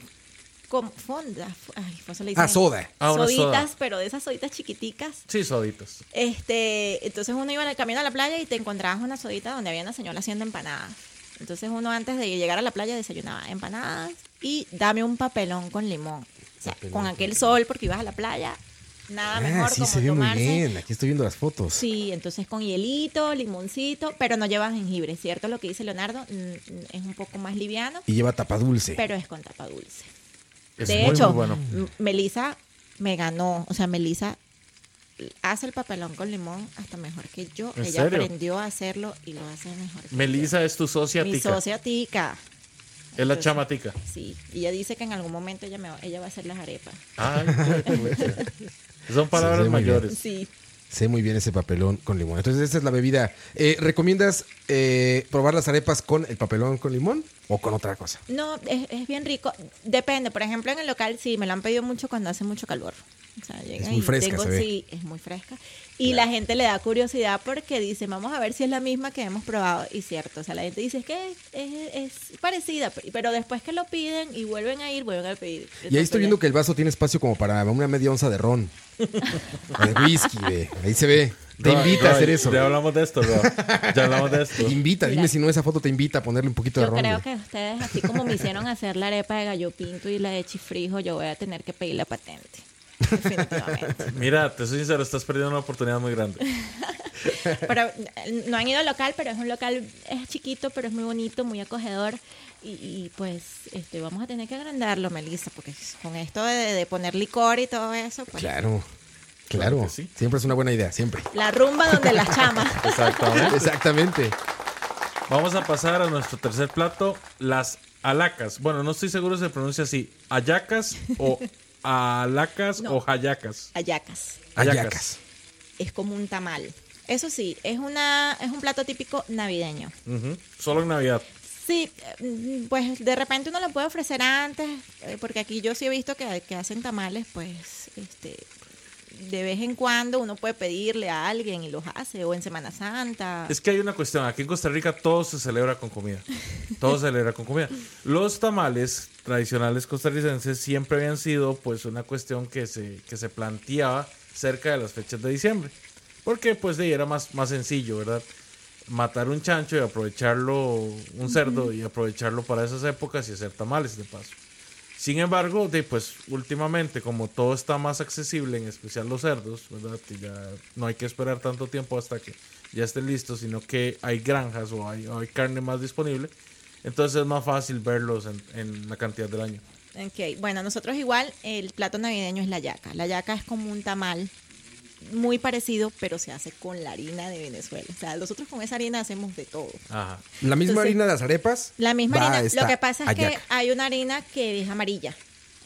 Como fonda, ay, ¿cómo se le dicen? Ah, soda. Ah, una Soditas, soda. pero de esas soditas chiquiticas. Sí, soditas. Este, entonces uno iba en el camino a la playa y te encontrabas una sodita donde había una señora haciendo empanadas. Entonces uno antes de llegar a la playa desayunaba empanadas y dame un papelón con limón. O sea, con aquel sol porque ibas a la playa, nada Ah, mejor sí, como se ve muy tomarse. bien. Aquí estoy viendo las fotos. Sí, entonces con hielito, limoncito, pero no lleva jengibre, ¿cierto? Lo que dice Leonardo mm, mm, es un poco más liviano, Y lleva tapa dulce. pero es con tapa dulce. Es de muy, hecho, muy bueno. Melissa me ganó, o sea, Melissa hace el papelón con limón hasta mejor que yo. ¿En Ella serio? aprendió a hacerlo y lo hace mejor. que Melissa es tu socia yo. mi tica. socia tica. Es la Entonces, chamatica. Sí, y ella dice que en algún momento ella, me va, ella va a hacer las arepas. Ay, qué pucha. Son palabras sí, muy bien. mayores. Sí, Sé muy bien ese papelón con limón. Entonces, esta es la bebida. Eh, ¿Recomiendas eh, probar las arepas con el papelón con limón o con otra cosa? no, es, es bien rico. Depende, por ejemplo, en el local sí, me lo han pedido mucho cuando hace mucho calor. O sea, llega muy y fresca, tengo- se ve. Sí, es muy fresca. Y la gente le da curiosidad porque dice, vamos a ver si es la misma que hemos probado. Y cierto, o sea, la gente dice, es que es, es parecida, pero después que lo piden y vuelven a ir, vuelven a pedir. Y ahí estoy viendo que el vaso tiene espacio como para una media onza de ron. de whisky, ve. Ahí se ve. Te invita a hacer eso. Ya hablamos de esto, Roa. Ya hablamos de esto. Te invita. Dime si no esa foto te invita a ponerle un poquito de Yo ron. creo ve. que ustedes, así como me hicieron hacer la arepa de gallo pinto y la de chifrijo, yo voy a tener que pedir la patente. Definitivamente. Mira, te soy sincero, estás perdiendo una oportunidad muy grande. Pero no han ido al local, pero es un local, es chiquito, pero es muy bonito, muy acogedor. Y, y, pues este, vamos a tener que agrandarlo, Melissa, porque con esto de, de poner licor y todo eso, pues Claro. Claro Claro. que sí. Siempre es una buena idea, siempre. la rumba donde las chamas. Exactamente. Exactamente. Vamos a pasar a nuestro tercer plato, las alacas. Bueno, no estoy seguro si se pronuncia así. Ayacas o alacas No. o hayacas. Ayacas. Hallacas. Ayacas. Es como un tamal. Eso sí, es, una, es un plato típico navideño. Solo en Navidad. Sí, eh, pues de repente uno lo puede ofrecer antes, eh, porque aquí yo sí he visto que, que hacen tamales, pues este de vez en cuando uno puede pedirle a alguien y los hace, o en Semana Santa. Es que hay una cuestión. Aquí en Costa Rica todo se celebra con comida. Todo se celebra con comida. Los tamales tradicionales costarricenses siempre habían sido pues una cuestión que se, que se planteaba cerca de las fechas de diciembre. Porque pues de ahí era más, más sencillo, ¿verdad? Matar un chancho y aprovecharlo, un cerdo y aprovecharlo para esas épocas y hacer tamales de paso. Sin embargo, de, pues últimamente, como todo está más accesible, en especial los cerdos, ¿verdad? Que ya no hay que esperar tanto tiempo hasta que ya estén listos, sino que hay granjas o hay, o hay carne más disponible. Entonces es más fácil verlos en, en la cantidad del año. Ok, bueno, nosotros igual el plato navideño es la yaca. La yaca es como un tamal muy parecido, pero se hace con la harina de Venezuela. O sea, nosotros con esa harina hacemos de todo. Ajá. La misma Entonces, harina de las arepas. La misma harina. Lo que pasa es que hay una harina que es amarilla.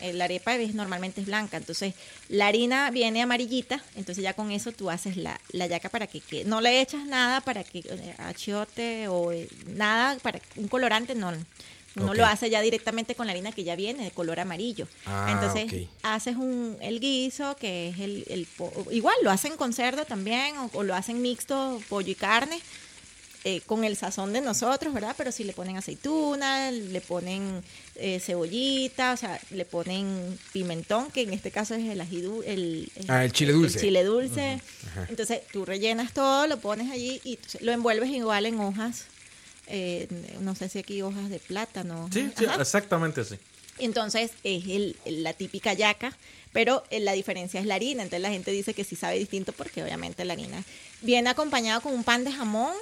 Eh, La arepa es, normalmente es blanca. Entonces, la harina viene amarillita. Entonces, ya con eso tú haces la, la yaca para que. No le echas nada para que achiote o eh, nada para un colorante, no. Uno lo hace ya directamente con la harina que ya viene de color amarillo. Ah, Entonces, haces un, el guiso, que es el, el Igual lo hacen con cerdo también, o, o lo hacen mixto, pollo y carne eh, con el sazón de nosotros, ¿verdad? Pero si le ponen aceituna, le ponen eh, cebollita, o sea, le ponen pimentón, que en este caso es el ají dul- el, Ah, el chile dulce. chile dulce. Entonces tú rellenas todo, lo pones allí y lo envuelves igual en hojas. eh, no sé si aquí hojas de plátano. Sí, sí, exactamente así. Entonces es el, la típica yaca, pero eh, la diferencia es la harina. Entonces la gente dice que sí sabe distinto porque obviamente la harina viene acompañado con un pan de jamón.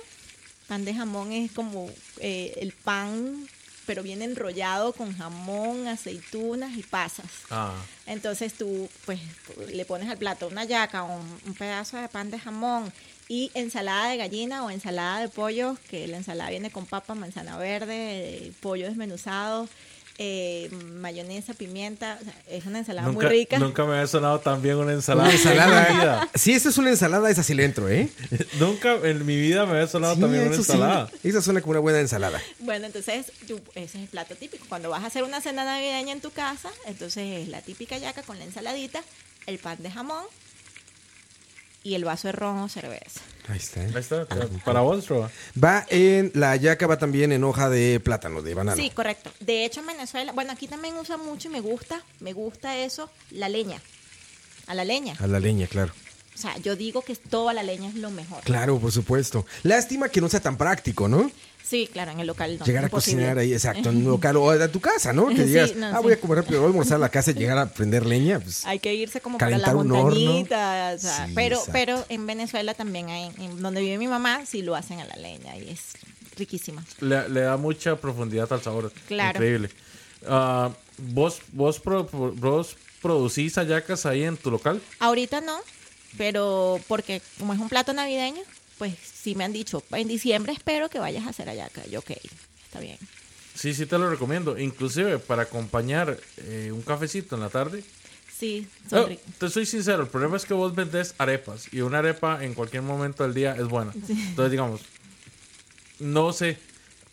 Pan de jamón es como eh, el pan, pero viene enrollado con jamón, aceitunas y pasas. Ah, Entonces tú pues le pones al plato una yaca, un, un pedazo de pan de jamón y ensalada de gallina o ensalada de pollo, que la ensalada viene con papa, manzana verde, pollo desmenuzado, eh, mayonesa, pimienta. o sea, es una ensalada nunca, muy rica. nunca me había sonado tan bien una ensalada. Una en mi ensalada. vida. Si esta es una ensalada, esa sí le entro, ¿eh? nunca en mi vida me había sonado Sí, tan bien una sí. ensalada. Esa suena como una buena ensalada. Bueno, entonces tú- ese es el plato típico. Cuando vas a hacer una cena navideña en tu casa, entonces es la típica yaca con la ensaladita, el pan de jamón y el vaso de ron o cerveza. Ahí está. Ahí está. Para vos, Roa. Va en, la yaca va también en hoja de plátano, de banano. Sí, correcto. De hecho, en Venezuela, bueno, aquí también usa mucho y me gusta, me gusta eso, la leña. A la leña. A la leña, claro. O sea, yo digo que toda la leña es lo mejor. Claro, por supuesto. Lástima que no sea tan práctico, ¿no? Sí, claro, en el local no. llegar a imposible. cocinar ahí, exacto, en un local o a tu casa, ¿no? Que Sí, digas, no, ah, sí. voy a comer rápido, voy a almorzar a la casa y llegar a prender leña. Pues, Hay que irse como para la Calentar un horno. montañita, o sea, Sí, pero, exacto. pero en Venezuela también hay, en donde vive mi mamá, sí lo hacen a la leña y es riquísima. Le, le da mucha profundidad al sabor. Claro. Increíble. Ah, ¿vos, vos, pro- vos producís hallacas ahí en tu local? Ahorita no, pero porque como es un plato navideño, pues sí me han dicho, en diciembre espero que vayas a hacer ayaca. Yo, ok, está bien. Sí, sí te lo recomiendo. Inclusive para acompañar eh, un cafecito en la tarde. Sí, son Oh, te soy sincero, el problema es que vos vendés arepas y una arepa en cualquier momento del día es buena. Entonces, digamos, no sé.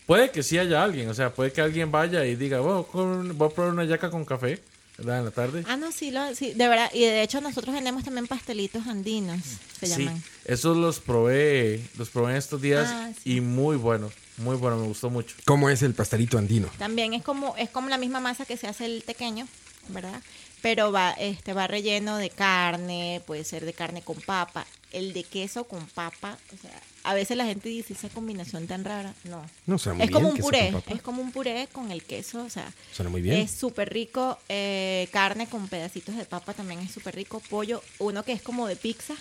Puede que sí haya alguien, o sea, puede que alguien vaya y diga, "Bueno, voy a probar una yaca con café, ¿verdad? En la tarde. Ah, no, sí, lo, sí, de verdad. Y de hecho nosotros vendemos también pastelitos andinos, se sí, llaman. esos los probé, los probé estos días Ah, sí. y muy buenos, muy bueno, me gustó mucho. ¿Cómo es el pastelito andino? También es como es como la misma masa que se hace el tequeño, ¿verdad? Pero va este va relleno de carne, puede ser de carne con papa, el de queso con papa, o sea, a veces la gente dice esa combinación tan rara, no. No, suena muy es como un puré, es como un puré con el queso, o sea, Suena muy bien. es súper rico, eh, carne con pedacitos de papa también es súper rico, pollo, uno que es como de pizza,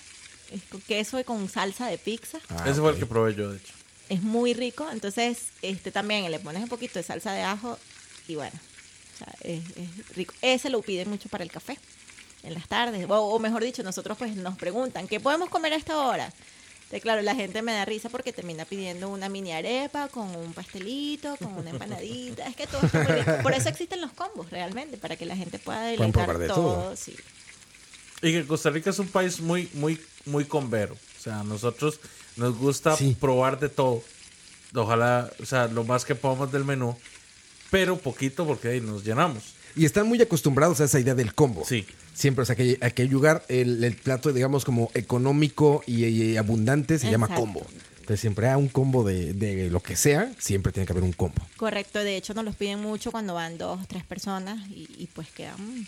es con queso y con salsa de pizza. Ah, Ese fue el que probé yo, de hecho. Es muy rico, entonces este también le pones un poquito de salsa de ajo y bueno, o sea, es, es rico. Ese lo piden mucho para el café en las tardes, o, o mejor dicho, nosotros pues nos preguntan, ¿qué podemos comer a esta hora? Entonces, claro, la gente me da risa porque termina pidiendo una mini arepa con un pastelito, con una empanadita. Es que todo está muy rico. Por eso existen los combos realmente, para que la gente pueda Pueden deleitar probar de todo. todo. sí. Y que Costa Rica es un país muy, muy, muy convero. O sea, a nosotros nos gusta Sí. probar de todo. Ojalá, o sea, lo más que podamos del menú, pero poquito porque ahí nos llenamos. Y están muy acostumbrados a esa idea del combo. Sí. Siempre, o sea, que aquel lugar, el, el plato, digamos, como económico y, y abundante se llama combo. Entonces siempre hay un combo de, de lo que sea, siempre tiene que haber un combo. Correcto, de hecho nos los piden mucho cuando van dos, tres personas y, y pues quedan,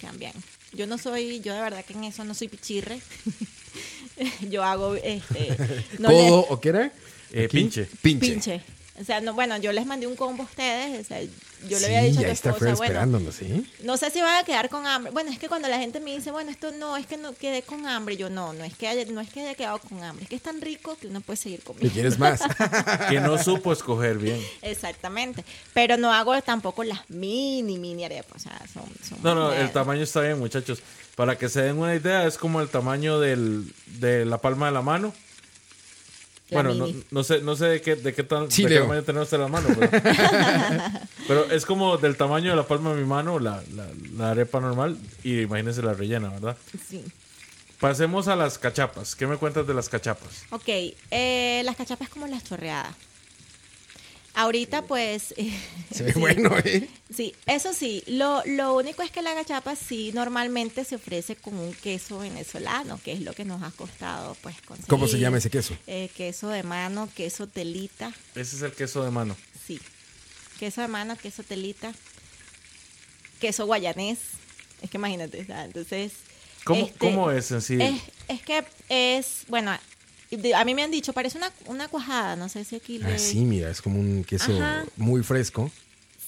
quedan bien. Yo no soy, yo de verdad que en eso no soy pichirre. yo hago este no le- ¿Codo o qué era? Eh, pinche. Pinche. pinche. O sea, no, bueno, yo les mandé un combo a ustedes, o sea, yo le había dicho a tu ahí está esposa, Fred bueno, esperándonos, ¿sí? no sé si van a quedar con hambre. Bueno, es que cuando la gente me dice, bueno, esto no, es que no quedé con hambre, yo no, no es que haya, no es que haya quedado con hambre, es que es tan rico que uno puede seguir ¿Qué comiendo. quieres más? Que no supo escoger bien. Exactamente. Pero no hago tampoco las mini, mini arepas. O sea, son, son No, no, el tamaño está bien, muchachos. Para que se den una idea, es como el tamaño del, de la palma de la mano. La bueno, no, no sé, no sé de qué, de qué, tan, Sí, de qué Leo. tamaño tenemos en la mano. Pero, pero es como del tamaño de la palma de mi mano, la, la, la arepa normal. Y imagínense la rellena, ¿verdad? Sí. Pasemos a las cachapas. ¿Qué me cuentas de las cachapas? Ok, eh, las cachapas como las chorreadas. Ahorita pues... Se ve sí. bueno, ¿eh? Sí, eso sí, lo, lo único es que la gachapa sí normalmente se ofrece con un queso venezolano, que es lo que nos ha costado pues conseguir. ¿Cómo se llama ese queso? Eh, queso de mano, queso telita, Ese es el queso de mano. sí. Queso de mano, queso telita, queso guayanés. Es que imagínate, sea, entonces... ¿Cómo, este, cómo es en sí? Es, es que es, bueno, a mí me han dicho, parece una, una cuajada, no sé si aquí le... Ah, sí, mira, es como un queso Ajá. muy fresco.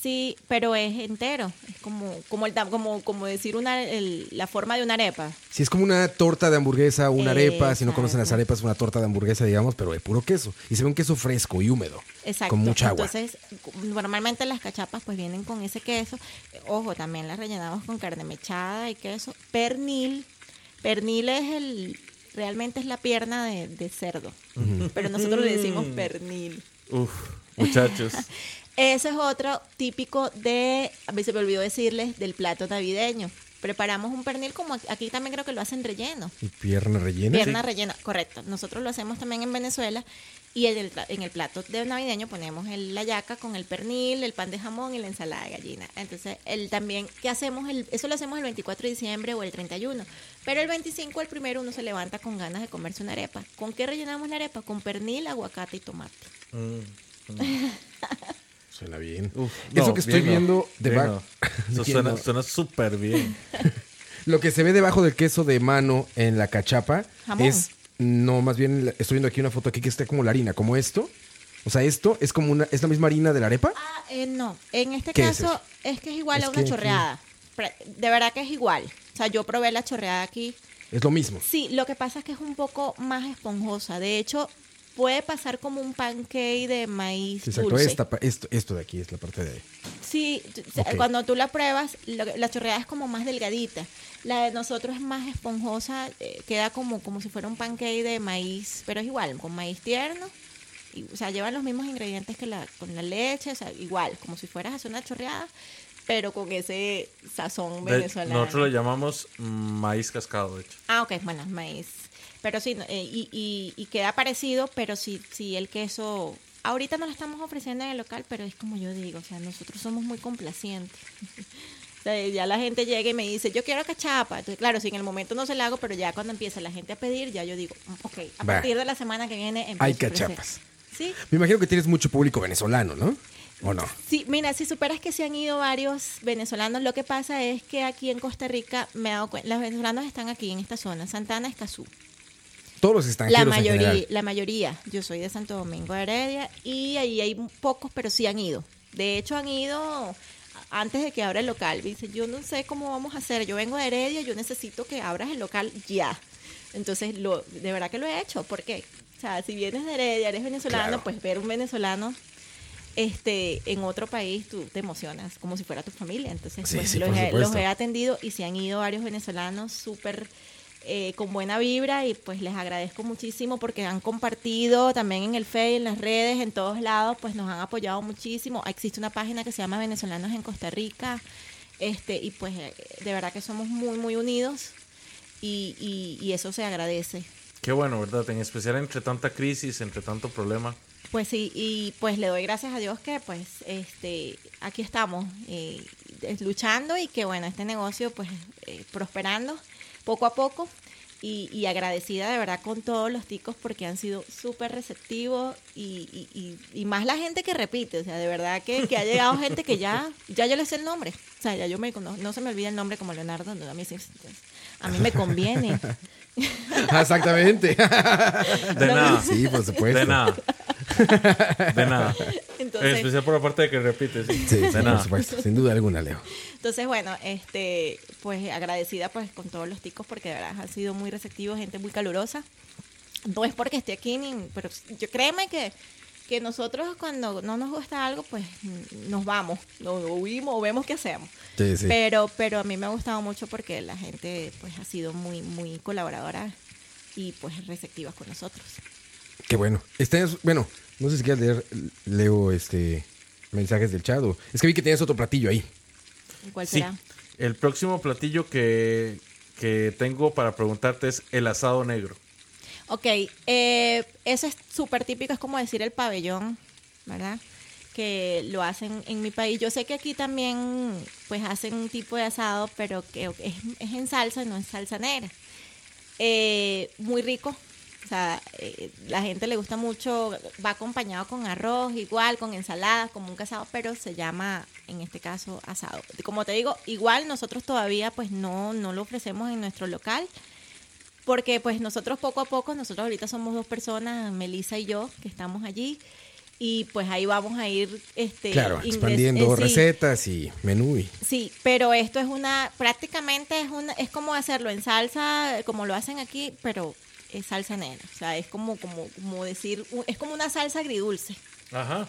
Sí, pero es entero. Es como, como, el, como, como decir una, el- la forma de una arepa. Sí, es como una torta de hamburguesa, una arepa. Si no conocen las arepas, una torta de hamburguesa, digamos, pero de puro queso. Y se ve un queso fresco y húmedo. Exacto. Con mucha agua. Entonces, normalmente las cachapas pues vienen con ese queso. Ojo, también las rellenamos con carne mechada y queso. Pernil. Pernil es el, realmente es la pierna de, de cerdo. Pero nosotros le decimos pernil. Uf, muchachos. Ese es otro típico de, a mí se me olvidó decirles, del plato navideño. Preparamos un pernil como aquí, aquí también creo que lo hacen relleno. Y pierna rellena. Pierna rellena, correcto. Nosotros lo hacemos también en Venezuela y en el, en el plato de navideño ponemos el- la yaca con el pernil, el pan de jamón y la ensalada de gallina. Entonces, el también, ¿qué hacemos? El, eso lo hacemos el 24 de diciembre o el 31. Pero el 25, el primero, uno se levanta con ganas de comerse una arepa. ¿Con qué rellenamos la arepa? Con pernil, aguacate y tomate. Mm, Suena bien. uf, Eso no, que estoy bien viendo debajo. no. Eso no. suena súper bien. Lo que se ve debajo del queso de mano en la cachapa Jamón. es. No, más bien estoy viendo aquí una foto aquí que está como la harina, como esto. O sea, esto es como una. ¿Es la misma harina de la arepa? Ah, eh, no. En este ¿Qué es caso es, que es igual Es a una chorreada. De verdad que es igual. O sea, yo probé la chorreada aquí. Es lo mismo. Sí, lo que pasa es que es un poco más esponjosa. De hecho, puede pasar como un pancake de maíz Sí, exacto. dulce. Esta esto, esto de aquí es la parte de. Sí, t- t- Ok. cuando tú la pruebas, lo- la chorreada es como más delgadita. La de nosotros es más esponjosa, eh, queda como, como si fuera un pancake de maíz, pero es igual, con maíz tierno. Y, o sea, llevan los mismos ingredientes que la, con la leche, o sea, igual, como si fueras a hacer una chorreada, pero con ese sazón De- venezolano. nosotros le llamamos maíz cascado, de hecho. Ah, ok, bueno, maíz. Pero sí, eh, y, y, y queda parecido, pero sí, sí, el queso. Ahorita no lo estamos ofreciendo en el local, pero es como yo digo, o sea, nosotros somos muy complacientes. O sea, ya la gente llega y me dice, yo quiero cachapa. Entonces, claro, si en el momento no se la hago, pero ya cuando empieza la gente a pedir, ya yo digo, mm, ok, a partir de la semana que viene Hay cachapas. Sí, Me imagino que tienes mucho público venezolano, ¿no? ¿O no? Sí, mira, si superas que se han ido varios venezolanos, lo que pasa es que aquí en Costa Rica me he dado cuenta, los venezolanos están aquí en esta zona, Santana, Escazú. Todos los La extranjeros. en mayoría, la mayoría. Yo soy de Santo Domingo de Heredia y ahí hay pocos, pero sí han ido. De hecho, han ido antes de que abra el local. Dice, yo no sé cómo vamos a hacer. Yo vengo de Heredia, yo necesito que abras el local ya. Entonces, lo, de verdad que lo he hecho. ¿Por qué? O sea, si vienes de Heredia, eres venezolano, Claro. pues ver un venezolano este en otro país, tú te emocionas como si fuera tu familia. Entonces, Sí, pues, sí, los, he, los he atendido y se han ido varios venezolanos súper eh, con buena vibra y pues les agradezco muchísimo porque han compartido también en el Face, en las redes, en todos lados, pues nos han apoyado muchísimo. Existe una página que se llama Venezolanos en Costa Rica este y pues eh, de verdad que somos muy, muy unidos y, y, y eso se agradece. Qué bueno, ¿verdad? En especial entre tanta crisis, entre tanto problema. Pues sí, y pues le doy gracias a Dios que pues este aquí estamos eh, luchando y que bueno, este negocio pues eh, prosperando poco a poco y, y agradecida de verdad con todos los ticos porque han sido súper receptivos y, y, y- y más la gente que repite, o sea, de verdad que, que ha llegado gente que ya, ya yo le sé el nombre, o sea, ya yo me no, no se me olvida el nombre como Leonardo, no, a mí sí, a mí me conviene. Ah, Exactamente. De nada. Sí, por supuesto. De nada. De nada. Entonces- en especial por la parte de que repites. Sí, Sí, de sí, por nada. supuesto. Sin duda alguna, Leo. Entonces, bueno, este, pues agradecida pues con todos los ticos porque de verdad han sido muy receptivos, gente muy calurosa. No es porque esté aquí, ni, pero yo créeme que, que nosotros cuando no nos gusta algo, pues nos vamos, nos huimos o vemos qué hacemos. Sí, sí. Pero, pero a mí me ha gustado mucho porque la gente pues ha sido muy, muy colaboradora y pues receptiva con nosotros. Qué bueno. Este es- bueno, no sé si quieres leer, Leo, este mensajes del chat. o- Es que vi que tienes otro platillo ahí. ¿Cuál Sí. será? El próximo platillo que, que tengo para preguntarte es el asado negro. Ok, eh, eso es súper típico, es como decir el pabellón, ¿verdad? que lo hacen en mi país. Yo sé que aquí también pues hacen un tipo de asado, pero que es, es en salsa, no es salsa negra. Eh, muy rico. O sea, eh, la gente le gusta mucho, va acompañado con arroz, igual, con ensaladas, como un casado, pero se llama, en este caso, asado. Como te digo, igual nosotros todavía pues no, no lo ofrecemos en nuestro local, porque pues nosotros poco a poco, nosotros ahorita somos dos personas, Melissa y yo, que estamos allí, y pues ahí vamos a ir este Claro, expandiendo eh, sí, recetas y menú. Y... Sí, pero esto es una, prácticamente es una, es como hacerlo en salsa, como lo hacen aquí, pero es salsa negra. O sea, es como, como, como decir, es como una salsa agridulce. Ajá.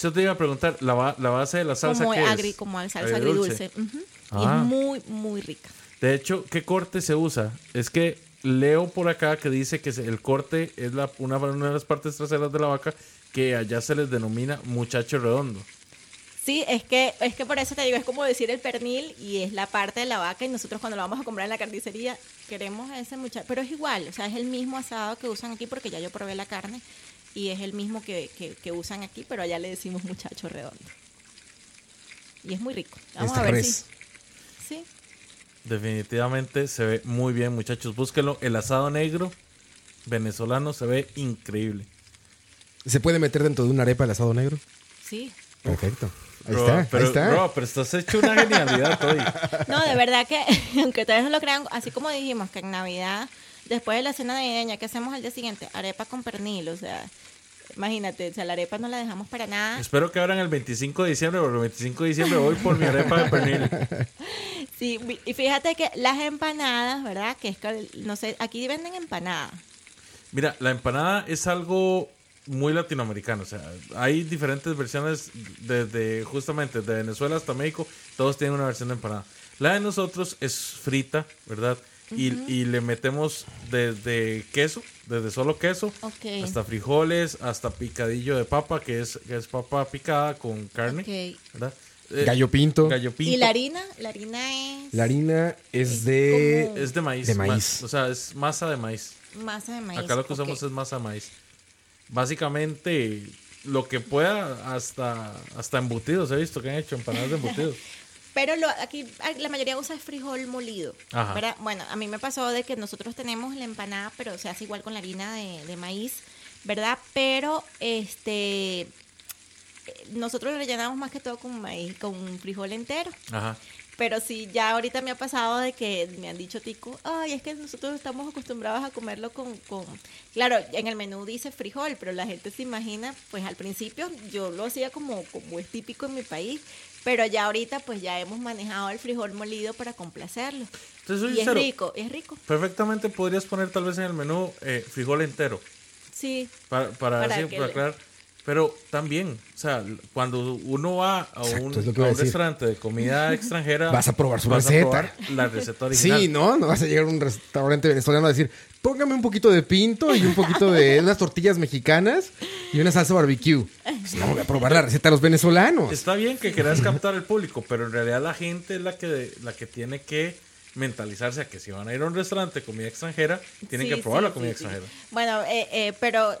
Yo te iba a preguntar, ¿la, la base de la salsa como qué agri, es? como salsa Agridulce. agridulce. Ah. es muy, muy rica. De hecho, ¿qué corte se usa? Es que leo por acá que dice que el corte es la, una, una de las partes traseras de la vaca que allá se les denomina muchacho redondo. Sí, es que, es que por eso te digo, es como decir el pernil y es la parte de la vaca y nosotros cuando lo vamos a comprar en la carnicería queremos ese muchacho, pero es igual, o sea, es el mismo asado que usan aquí porque ya yo probé la carne y es el mismo que, que, que usan aquí, pero allá le decimos muchacho redondo. Y es muy rico. Vamos Esta a ver res. si... Sí, Definitivamente se ve muy bien, muchachos. Búsquenlo. El asado negro venezolano se ve increíble. ¿Se puede meter dentro de una arepa el asado negro? sí. Perfecto. Ahí Bro, está, pero, ahí está. bro, pero estás hecho una genialidad hoy. No, de verdad que, aunque ustedes no lo crean, así como dijimos que en Navidad, después de la cena navideña, ¿qué hacemos al día siguiente? Arepa con pernil, o sea, imagínate, o sea, la arepa no la dejamos para nada. Espero que abran el 25 de diciembre, porque el 25 de diciembre voy por mi arepa de pernil. Sí, y fíjate que las empanadas, ¿verdad? Que es que, no sé, aquí venden empanadas. Mira, la empanada es algo muy latinoamericano. O sea, hay diferentes versiones desde justamente de Venezuela hasta México. Todos tienen una versión de empanada. La de nosotros es frita, ¿verdad? y, y le metemos desde queso, desde solo queso, hasta frijoles, hasta picadillo de papa, que es, que es papa picada con carne. ¿verdad? Eh, Gallo pinto. gallo pinto. ¿Y la harina? La harina es La harina es de... como- Es de maíz. De maíz. ma- o sea, es masa de maíz. masa de maíz. Acá lo que usamos es masa de maíz. Básicamente, lo que pueda, hasta, hasta embutidos. He visto que han hecho empanadas de embutidos. Pero lo, aquí la mayoría usa frijol molido. Ajá. ¿verdad? Bueno, a mí me pasó de que nosotros tenemos la empanada, pero se hace igual con la harina de, de maíz, ¿verdad? Pero este eh, nosotros lo rellenamos más que todo con maíz, con frijol entero. Ajá. Pero sí, ya ahorita me ha pasado de que me han dicho, Tico, ay, es que nosotros estamos acostumbrados a comerlo con, con... Claro, en el menú dice frijol, pero la gente se imagina, pues al principio yo lo hacía como, como es típico en mi país, pero ya ahorita pues ya hemos manejado el frijol molido para complacerlo. Entonces, Y es rico, es rico. Perfectamente podrías poner tal vez en el menú eh, frijol entero. Sí, Para, para, Para así, para aclarar. Pero también, o sea, cuando uno va a Exacto, un, a a restaurante de comida extranjera, Vas a probar su vas a receta. probar la receta original. Sí, ¿no? No vas a llegar a un restaurante venezolano a decir, póngame un poquito de pinto y un poquito de unas tortillas mexicanas y una salsa barbecue. Pues no, voy a probar la receta de los venezolanos. Está bien que quieras captar el público, pero en realidad la gente es la que, la que tiene que mentalizarse a que si van a ir a un restaurante de comida extranjera, tienen Sí, que probar sí, la comida sí, sí. extranjera. Bueno, eh, eh, pero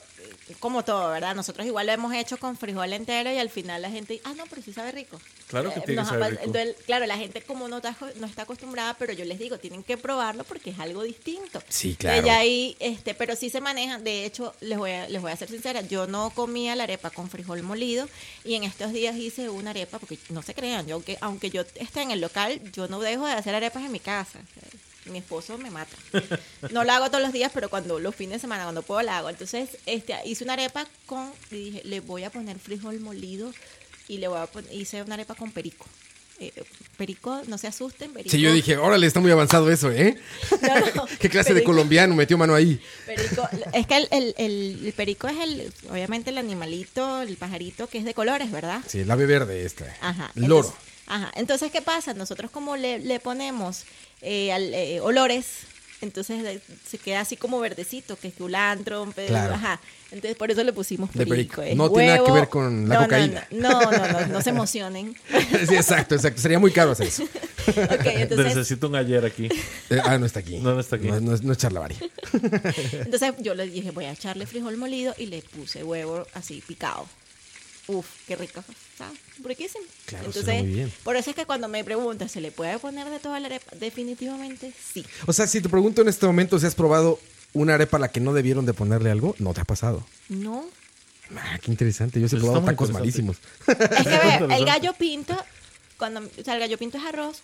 como todo, ¿verdad? Nosotros igual lo hemos hecho con frijol entero y al final la gente, ah, no, pero sí sabe rico. Claro que Eh, tiene que saber rico. entonces, claro, la gente como no está, no está acostumbrada, pero yo les digo, tienen que probarlo porque es algo distinto. Sí, claro. Y ahí, este, pero sí se manejan. De hecho, les voy, a, les voy a ser sincera, yo no comía la arepa con frijol molido y en estos días hice una arepa, porque no se crean, yo aunque, aunque yo esté en el local, yo no dejo de hacer arepas en mi casa. Sea, mi esposo me mata. No la hago todos los días, pero cuando los fines de semana, cuando puedo, la hago. Entonces, este, hice una arepa con, y dije, le voy a poner frijol molido y le voy a poner, hice una arepa con perico. Eh, perico, no se asusten, perico. Sí, yo dije, órale, está muy avanzado eso, ¿eh? No, no, ¿Qué clase de colombiano metió mano ahí? Perico, es que el, el- el- el perico es el, obviamente el animalito, el pajarito que es de colores, ¿verdad? Sí, el ave verde esta. Ajá. Loro. Entonces, ajá. Entonces, ¿qué pasa? Nosotros como le, le ponemos eh, al- eh, olores, entonces de- se queda así como verdecito, que es culantro, pe- Claro. ajá. Entonces por eso le pusimos perico. perico. es No tiene nada que ver con la No, no, cocaína. No, no, no, no, no se emocionen. Sí, exacto, exacto. Sería muy caro hacer eso. ok, entonces, Necesito un ayer aquí. Eh, ah, no está aquí. No, no está aquí. No, no es, no es charlavaria. entonces yo le dije, voy a echarle frijol molido y le puse huevo así picado. Uf, qué rico. ¿Sabes? Riquísimo. Claro, Entonces, muy bien. por eso es que cuando me preguntas, ¿se le puede poner de toda la arepa? Definitivamente sí. O sea, si te pregunto en este momento si has probado una arepa a la que no debieron de ponerle algo, no te ha pasado. No. Ah, qué interesante. Yo sí he Eso probado está tacos malísimos. Es que ve, el gallo pinto, cuando, o sea, el gallo pinto es arroz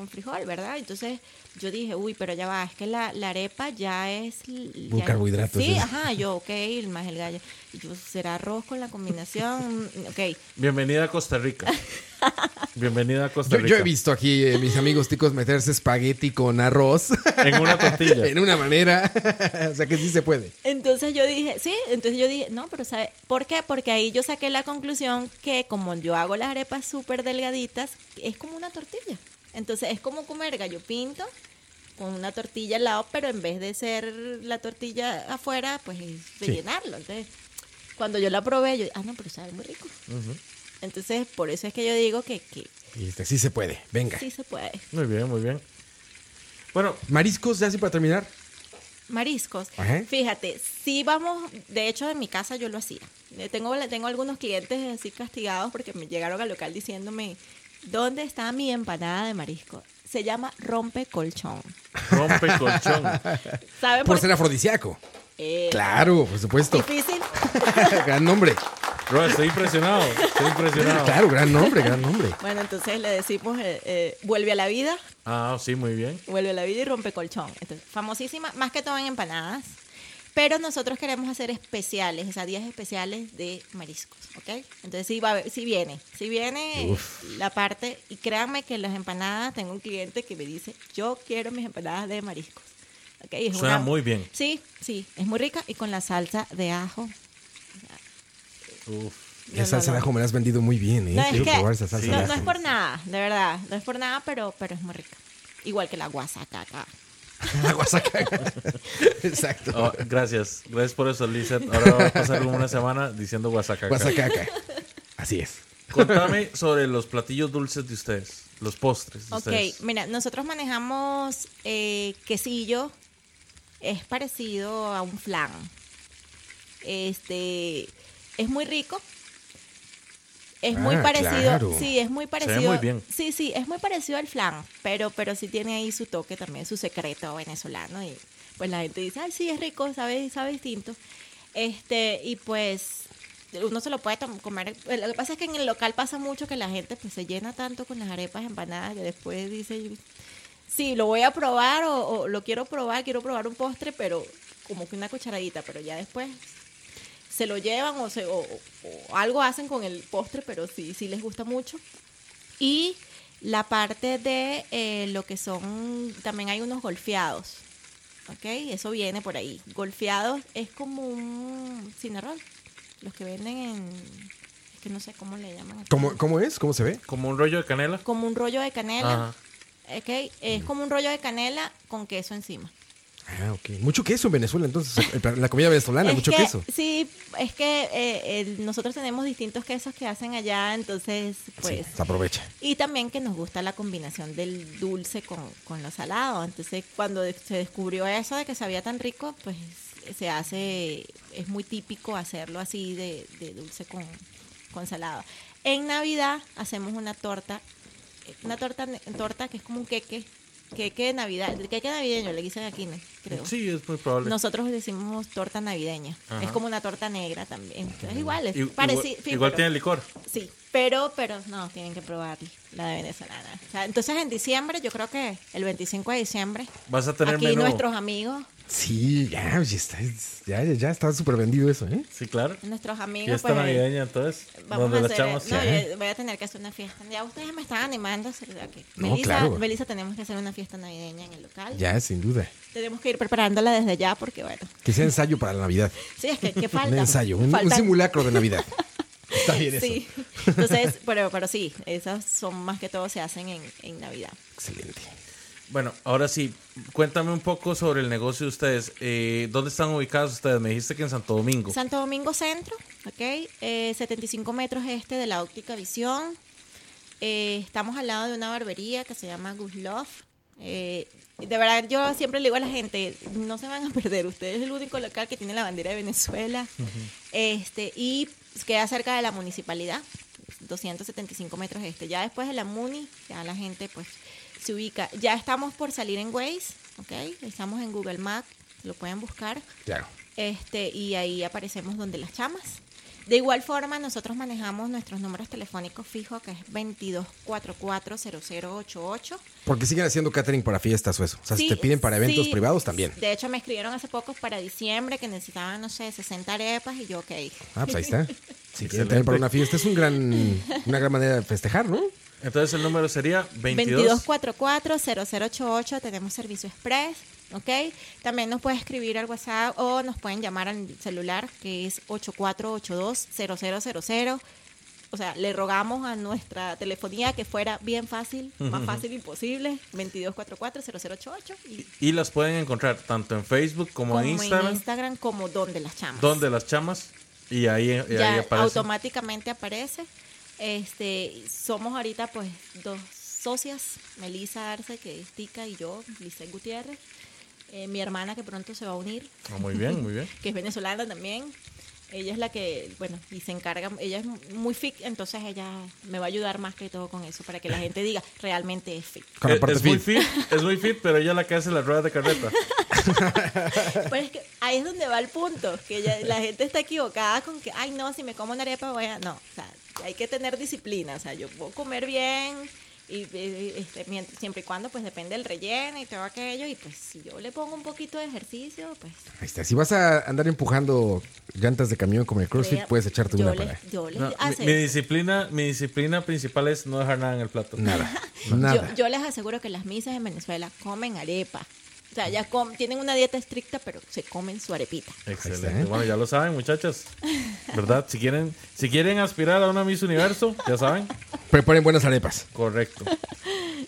con frijol, ¿verdad? Entonces yo dije, uy, pero ya va, es que la, la arepa ya es... Un ya- carbohidrato, Sí, sí. ajá, yo, ok, más el gallo. Y yo, ¿será arroz con la combinación? Mm, Ok. Bienvenida a Costa Rica. Bienvenida a Costa Yo, Rica. yo he visto aquí eh, mis amigos ticos meterse espagueti con arroz En una tortilla. en una manera. o sea que sí se puede. Entonces yo dije, sí, entonces yo dije, no, pero ¿sabe por qué? Porque ahí yo saqué la conclusión que como yo hago las arepas súper delgaditas, es como una tortilla. Entonces es como comer gallo pinto con una tortilla al lado, pero en vez de ser la tortilla afuera, pues es rellenarlo. Entonces, cuando yo la probé, yo ah, no, pero sabe muy rico. Entonces, por eso es que yo digo que, que Y este, sí se puede. Venga. sí se puede. Muy bien, muy bien. Bueno, Mariscos, ya así para terminar. Mariscos. Ajá. Fíjate, sí vamos, de hecho en mi casa yo lo hacía. Eh, Tengo, tengo algunos clientes así castigados porque me llegaron al local diciéndome, ¿dónde está mi empanada de marisco? Se llama rompe colchón. rompe colchón. ¿Saben Por por ser afrodisíaco. Eh, Claro, por supuesto. Difícil. gran nombre. Bro, estoy impresionado. Estoy impresionado. Claro, gran nombre, gran nombre. Bueno, entonces le decimos, eh, eh, vuelve a la vida, Ah, sí, muy bien. vuelve a la vida y rompe colchón. Entonces, famosísima, más que todo en empanadas. Pero nosotros queremos hacer especiales, o sea, días especiales de mariscos, ¿ok? Entonces sí, va a haber- sí viene, sí viene la parte, y créanme que las empanadas, tengo un cliente que me dice, yo quiero mis empanadas de mariscos. ¿ok? Es Suena muy bien. Sí, sí, es muy rica y con la salsa de ajo. Uf. Esa No, salsa no, de no. ajo me la has vendido muy bien, ¿eh? No, es Quiero que- probar esa salsa no, de no ajo. es por nada, de verdad, no es por nada, pero, pero es muy rica. Igual que la Exacto. Oh, gracias. Gracias por eso, Lizeth. Ahora va a pasar una semana diciendo guasacaca. Guasacaca. Así es. Contame sobre los platillos dulces de ustedes. Los postres de Ok, ustedes. mira, nosotros manejamos eh, quesillo, es parecido a un flan. Este, es muy rico. Es muy Ah, parecido, claro. sí, es muy parecido. muy bien. Sí, sí, es muy parecido al flan, pero, pero sí tiene ahí su toque también, su secreto venezolano y pues la gente dice, ay, sí, es rico, sabe, sabe distinto. Este, y pues uno se lo puede comer. Lo que pasa es que en el local pasa mucho que la gente pues se llena tanto con las arepas empanadas que después dice, sí, lo voy a probar o, o lo quiero probar, quiero probar un postre, pero como que una cucharadita, pero ya después se lo llevan o, se, o, o algo hacen con el postre, pero sí, sí les gusta mucho. Y la parte de eh, lo que son, también hay unos golfeados, ¿ok? Eso viene por ahí. Golfeados es como un cinerrol, los que venden en, es que no sé cómo le llaman. ¿Cómo, ¿Cómo es? ¿Cómo se ve? Como un rollo de canela. Como un rollo de canela, Ajá. ¿ok? Es como un rollo de canela con queso encima. Ah, ok. Mucho queso en Venezuela, entonces. La comida venezolana, Es mucho que- queso. Sí, es que eh, el- nosotros tenemos distintos quesos que hacen allá, entonces, pues... sí, se aprovecha. Y también que nos gusta la combinación del dulce con, con lo salado. Entonces, cuando se descubrió eso de que sabía tan rico, pues se hace, es muy típico hacerlo así de, de dulce con, con salado. En Navidad hacemos una torta, eh, una torta, torta que es como un queque, queque de Navidad, el queque navideño le dicen aquí, ¿no? creo. Sí, es muy probable. Nosotros decimos torta navideña. Ajá. Es como una torta negra también. Es igual, es igual igual tiene licor. Sí, pero, pero no, tienen que probar la de venezolana. O sea, entonces en diciembre, yo creo que el 25 de diciembre, Vas a tener aquí menú. nuestros amigos, Sí, ya, ya está, ya, ya, ya está súper vendido eso, ¿eh? Sí, claro. nuestros amigos, Fiesta pues, navideña, entonces. Vamos a hacer, chamas. no, voy a tener que hacer una fiesta. Ya ustedes me están animando a hacer aquí. No, Melissa, claro. Melissa, tenemos que hacer una fiesta navideña en el local. Ya, sin duda. Tenemos que ir preparándola desde ya porque, bueno, Que sea ensayo para la Navidad. sí, es que, que falta. Un ensayo, un, un simulacro de Navidad. Está bien eso. Sí, entonces, pero, pero sí, esas son más que todo se hacen en, en Navidad. Excelente. Bueno, ahora sí, cuéntame un poco sobre el negocio de ustedes. Eh, ¿Dónde están ubicados ustedes? Me dijiste que en Santo Domingo. Santo Domingo Centro, ¿ok? Eh, 75 metros este de la óptica visión. Eh, estamos al lado de una barbería que se llama Good Love. Eh, de verdad, yo siempre le digo a la gente, no se van a perder. Ustedes es el único local que tiene la bandera de Venezuela. este Y queda cerca de la municipalidad, 275 metros este. Ya después de la Muni, ya la gente pues se ubica. Ya estamos por salir en Waze, ¿ok? Estamos en Google Maps, lo pueden buscar. Claro. Este, y ahí aparecemos donde las chamas. De igual forma, nosotros manejamos nuestros números telefónicos fijos, que es 22440088. Porque siguen haciendo catering para fiestas o eso. O sea, si Sí, te piden para eventos sí. privados también. De hecho, me escribieron hace poco para diciembre que necesitaban, no sé, 60 arepas y yo, ok. Ah, pues ahí está. Si quieren también para una fiesta, es un gran, una gran manera de festejar, ¿no? Entonces el número sería 22. 2244-0088, tenemos servicio express, ¿ok? También nos puede escribir al WhatsApp o nos pueden llamar al celular que es 8482-0000. O sea, le rogamos a nuestra telefonía que fuera bien fácil, más fácil imposible, 2244-0088 y Y las pueden encontrar tanto en Facebook como, como en Instagram, en Instagram como donde las chamas. donde las chamas. Y ahí, y ahí aparece. automáticamente aparece. Este, somos ahorita pues dos socias, Melissa Arce, que es Tica, y yo, Lisset Gutiérrez. Eh, mi hermana que pronto se va a unir, Ah, muy bien, muy bien. que es venezolana también. Ella es la que, bueno, y se encarga, ella es muy fit, entonces ella me va a ayudar más que todo con eso, para que la gente diga, realmente es fit. Con la Es, parte es muy fit. fit, es muy fit, pero ella es la que hace las ruedas de carreta. Pero es que ahí es donde va el punto, que ya la gente está equivocada con que, ay, no, si me como una arepa voy a... No, o sea, hay que tener disciplina, o sea, yo puedo comer bien y eh, este, mient- siempre y cuando pues depende del relleno y todo aquello y pues si yo le pongo un poquito de ejercicio, pues... Ahí está. Si vas a andar empujando llantas de camión como el CrossFit, vea, puedes echarte yo una le- para. Yo les No, mi, disciplina, mi disciplina principal es no dejar nada en el plato. Nada. yo, Nada. yo les aseguro que las misas en Venezuela comen arepa. O sea, ya com- tienen una dieta estricta, pero se comen su arepita. Excelente. Bueno, ya lo saben, muchachas. ¿Verdad? Si quieren, si quieren aspirar a una Miss Universo, ya saben. Preparen buenas arepas. Correcto.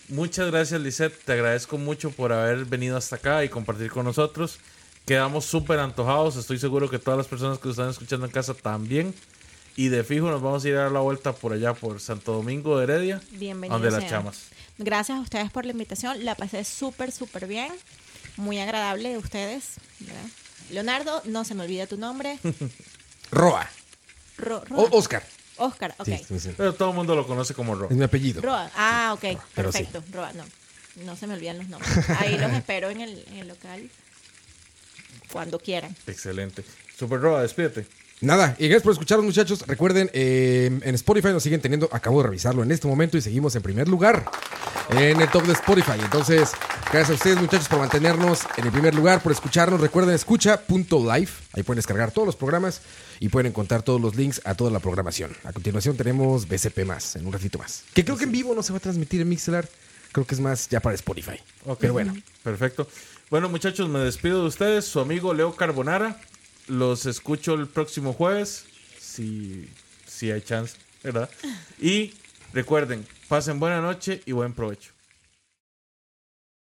Muchas gracias, Lisette. Te agradezco mucho por haber venido hasta acá y compartir con nosotros. Quedamos súper antojados. Estoy seguro que todas las personas que nos están escuchando en casa también. Y de fijo nos vamos a ir a dar la vuelta por allá, por Santo Domingo de Heredia. Bienvenidos. Donde las sean. chamas. Gracias a ustedes por la invitación. La pasé súper, súper bien. Muy agradable de ustedes. ¿verdad? Leonardo, no se me olvida tu nombre. Roa. Ro- O Roa. Oscar. Oscar, ok. Sí, sí, sí. Pero todo el mundo lo conoce como Ro. Es mi apellido. Roa. Ah, ok. Perfecto. Roa, no. No se me olvidan los nombres. Ahí los espero en el, en el local. Cuando quieran. Excelente. Super Roa, despídete. Nada, y gracias por escucharnos, muchachos. Recuerden, eh, en Spotify nos siguen teniendo, acabo de revisarlo en este momento y seguimos en primer lugar en el top de Spotify. Entonces, gracias a ustedes, muchachos, por mantenernos en el primer lugar, por escucharnos. Recuerden, escucha.live. Ahí pueden descargar todos los programas y pueden encontrar todos los links a toda la programación. A continuación tenemos BCP más, en un ratito más. Que creo que en vivo no se va a transmitir en Mixelar. Creo que es más ya para Spotify. Ok. Pero bueno, Perfecto. Bueno, muchachos, me despido de ustedes. Su amigo Leo Carbonara. Los escucho el próximo jueves. Si, si hay chance, ¿verdad? Y recuerden, pasen buena noche y buen provecho.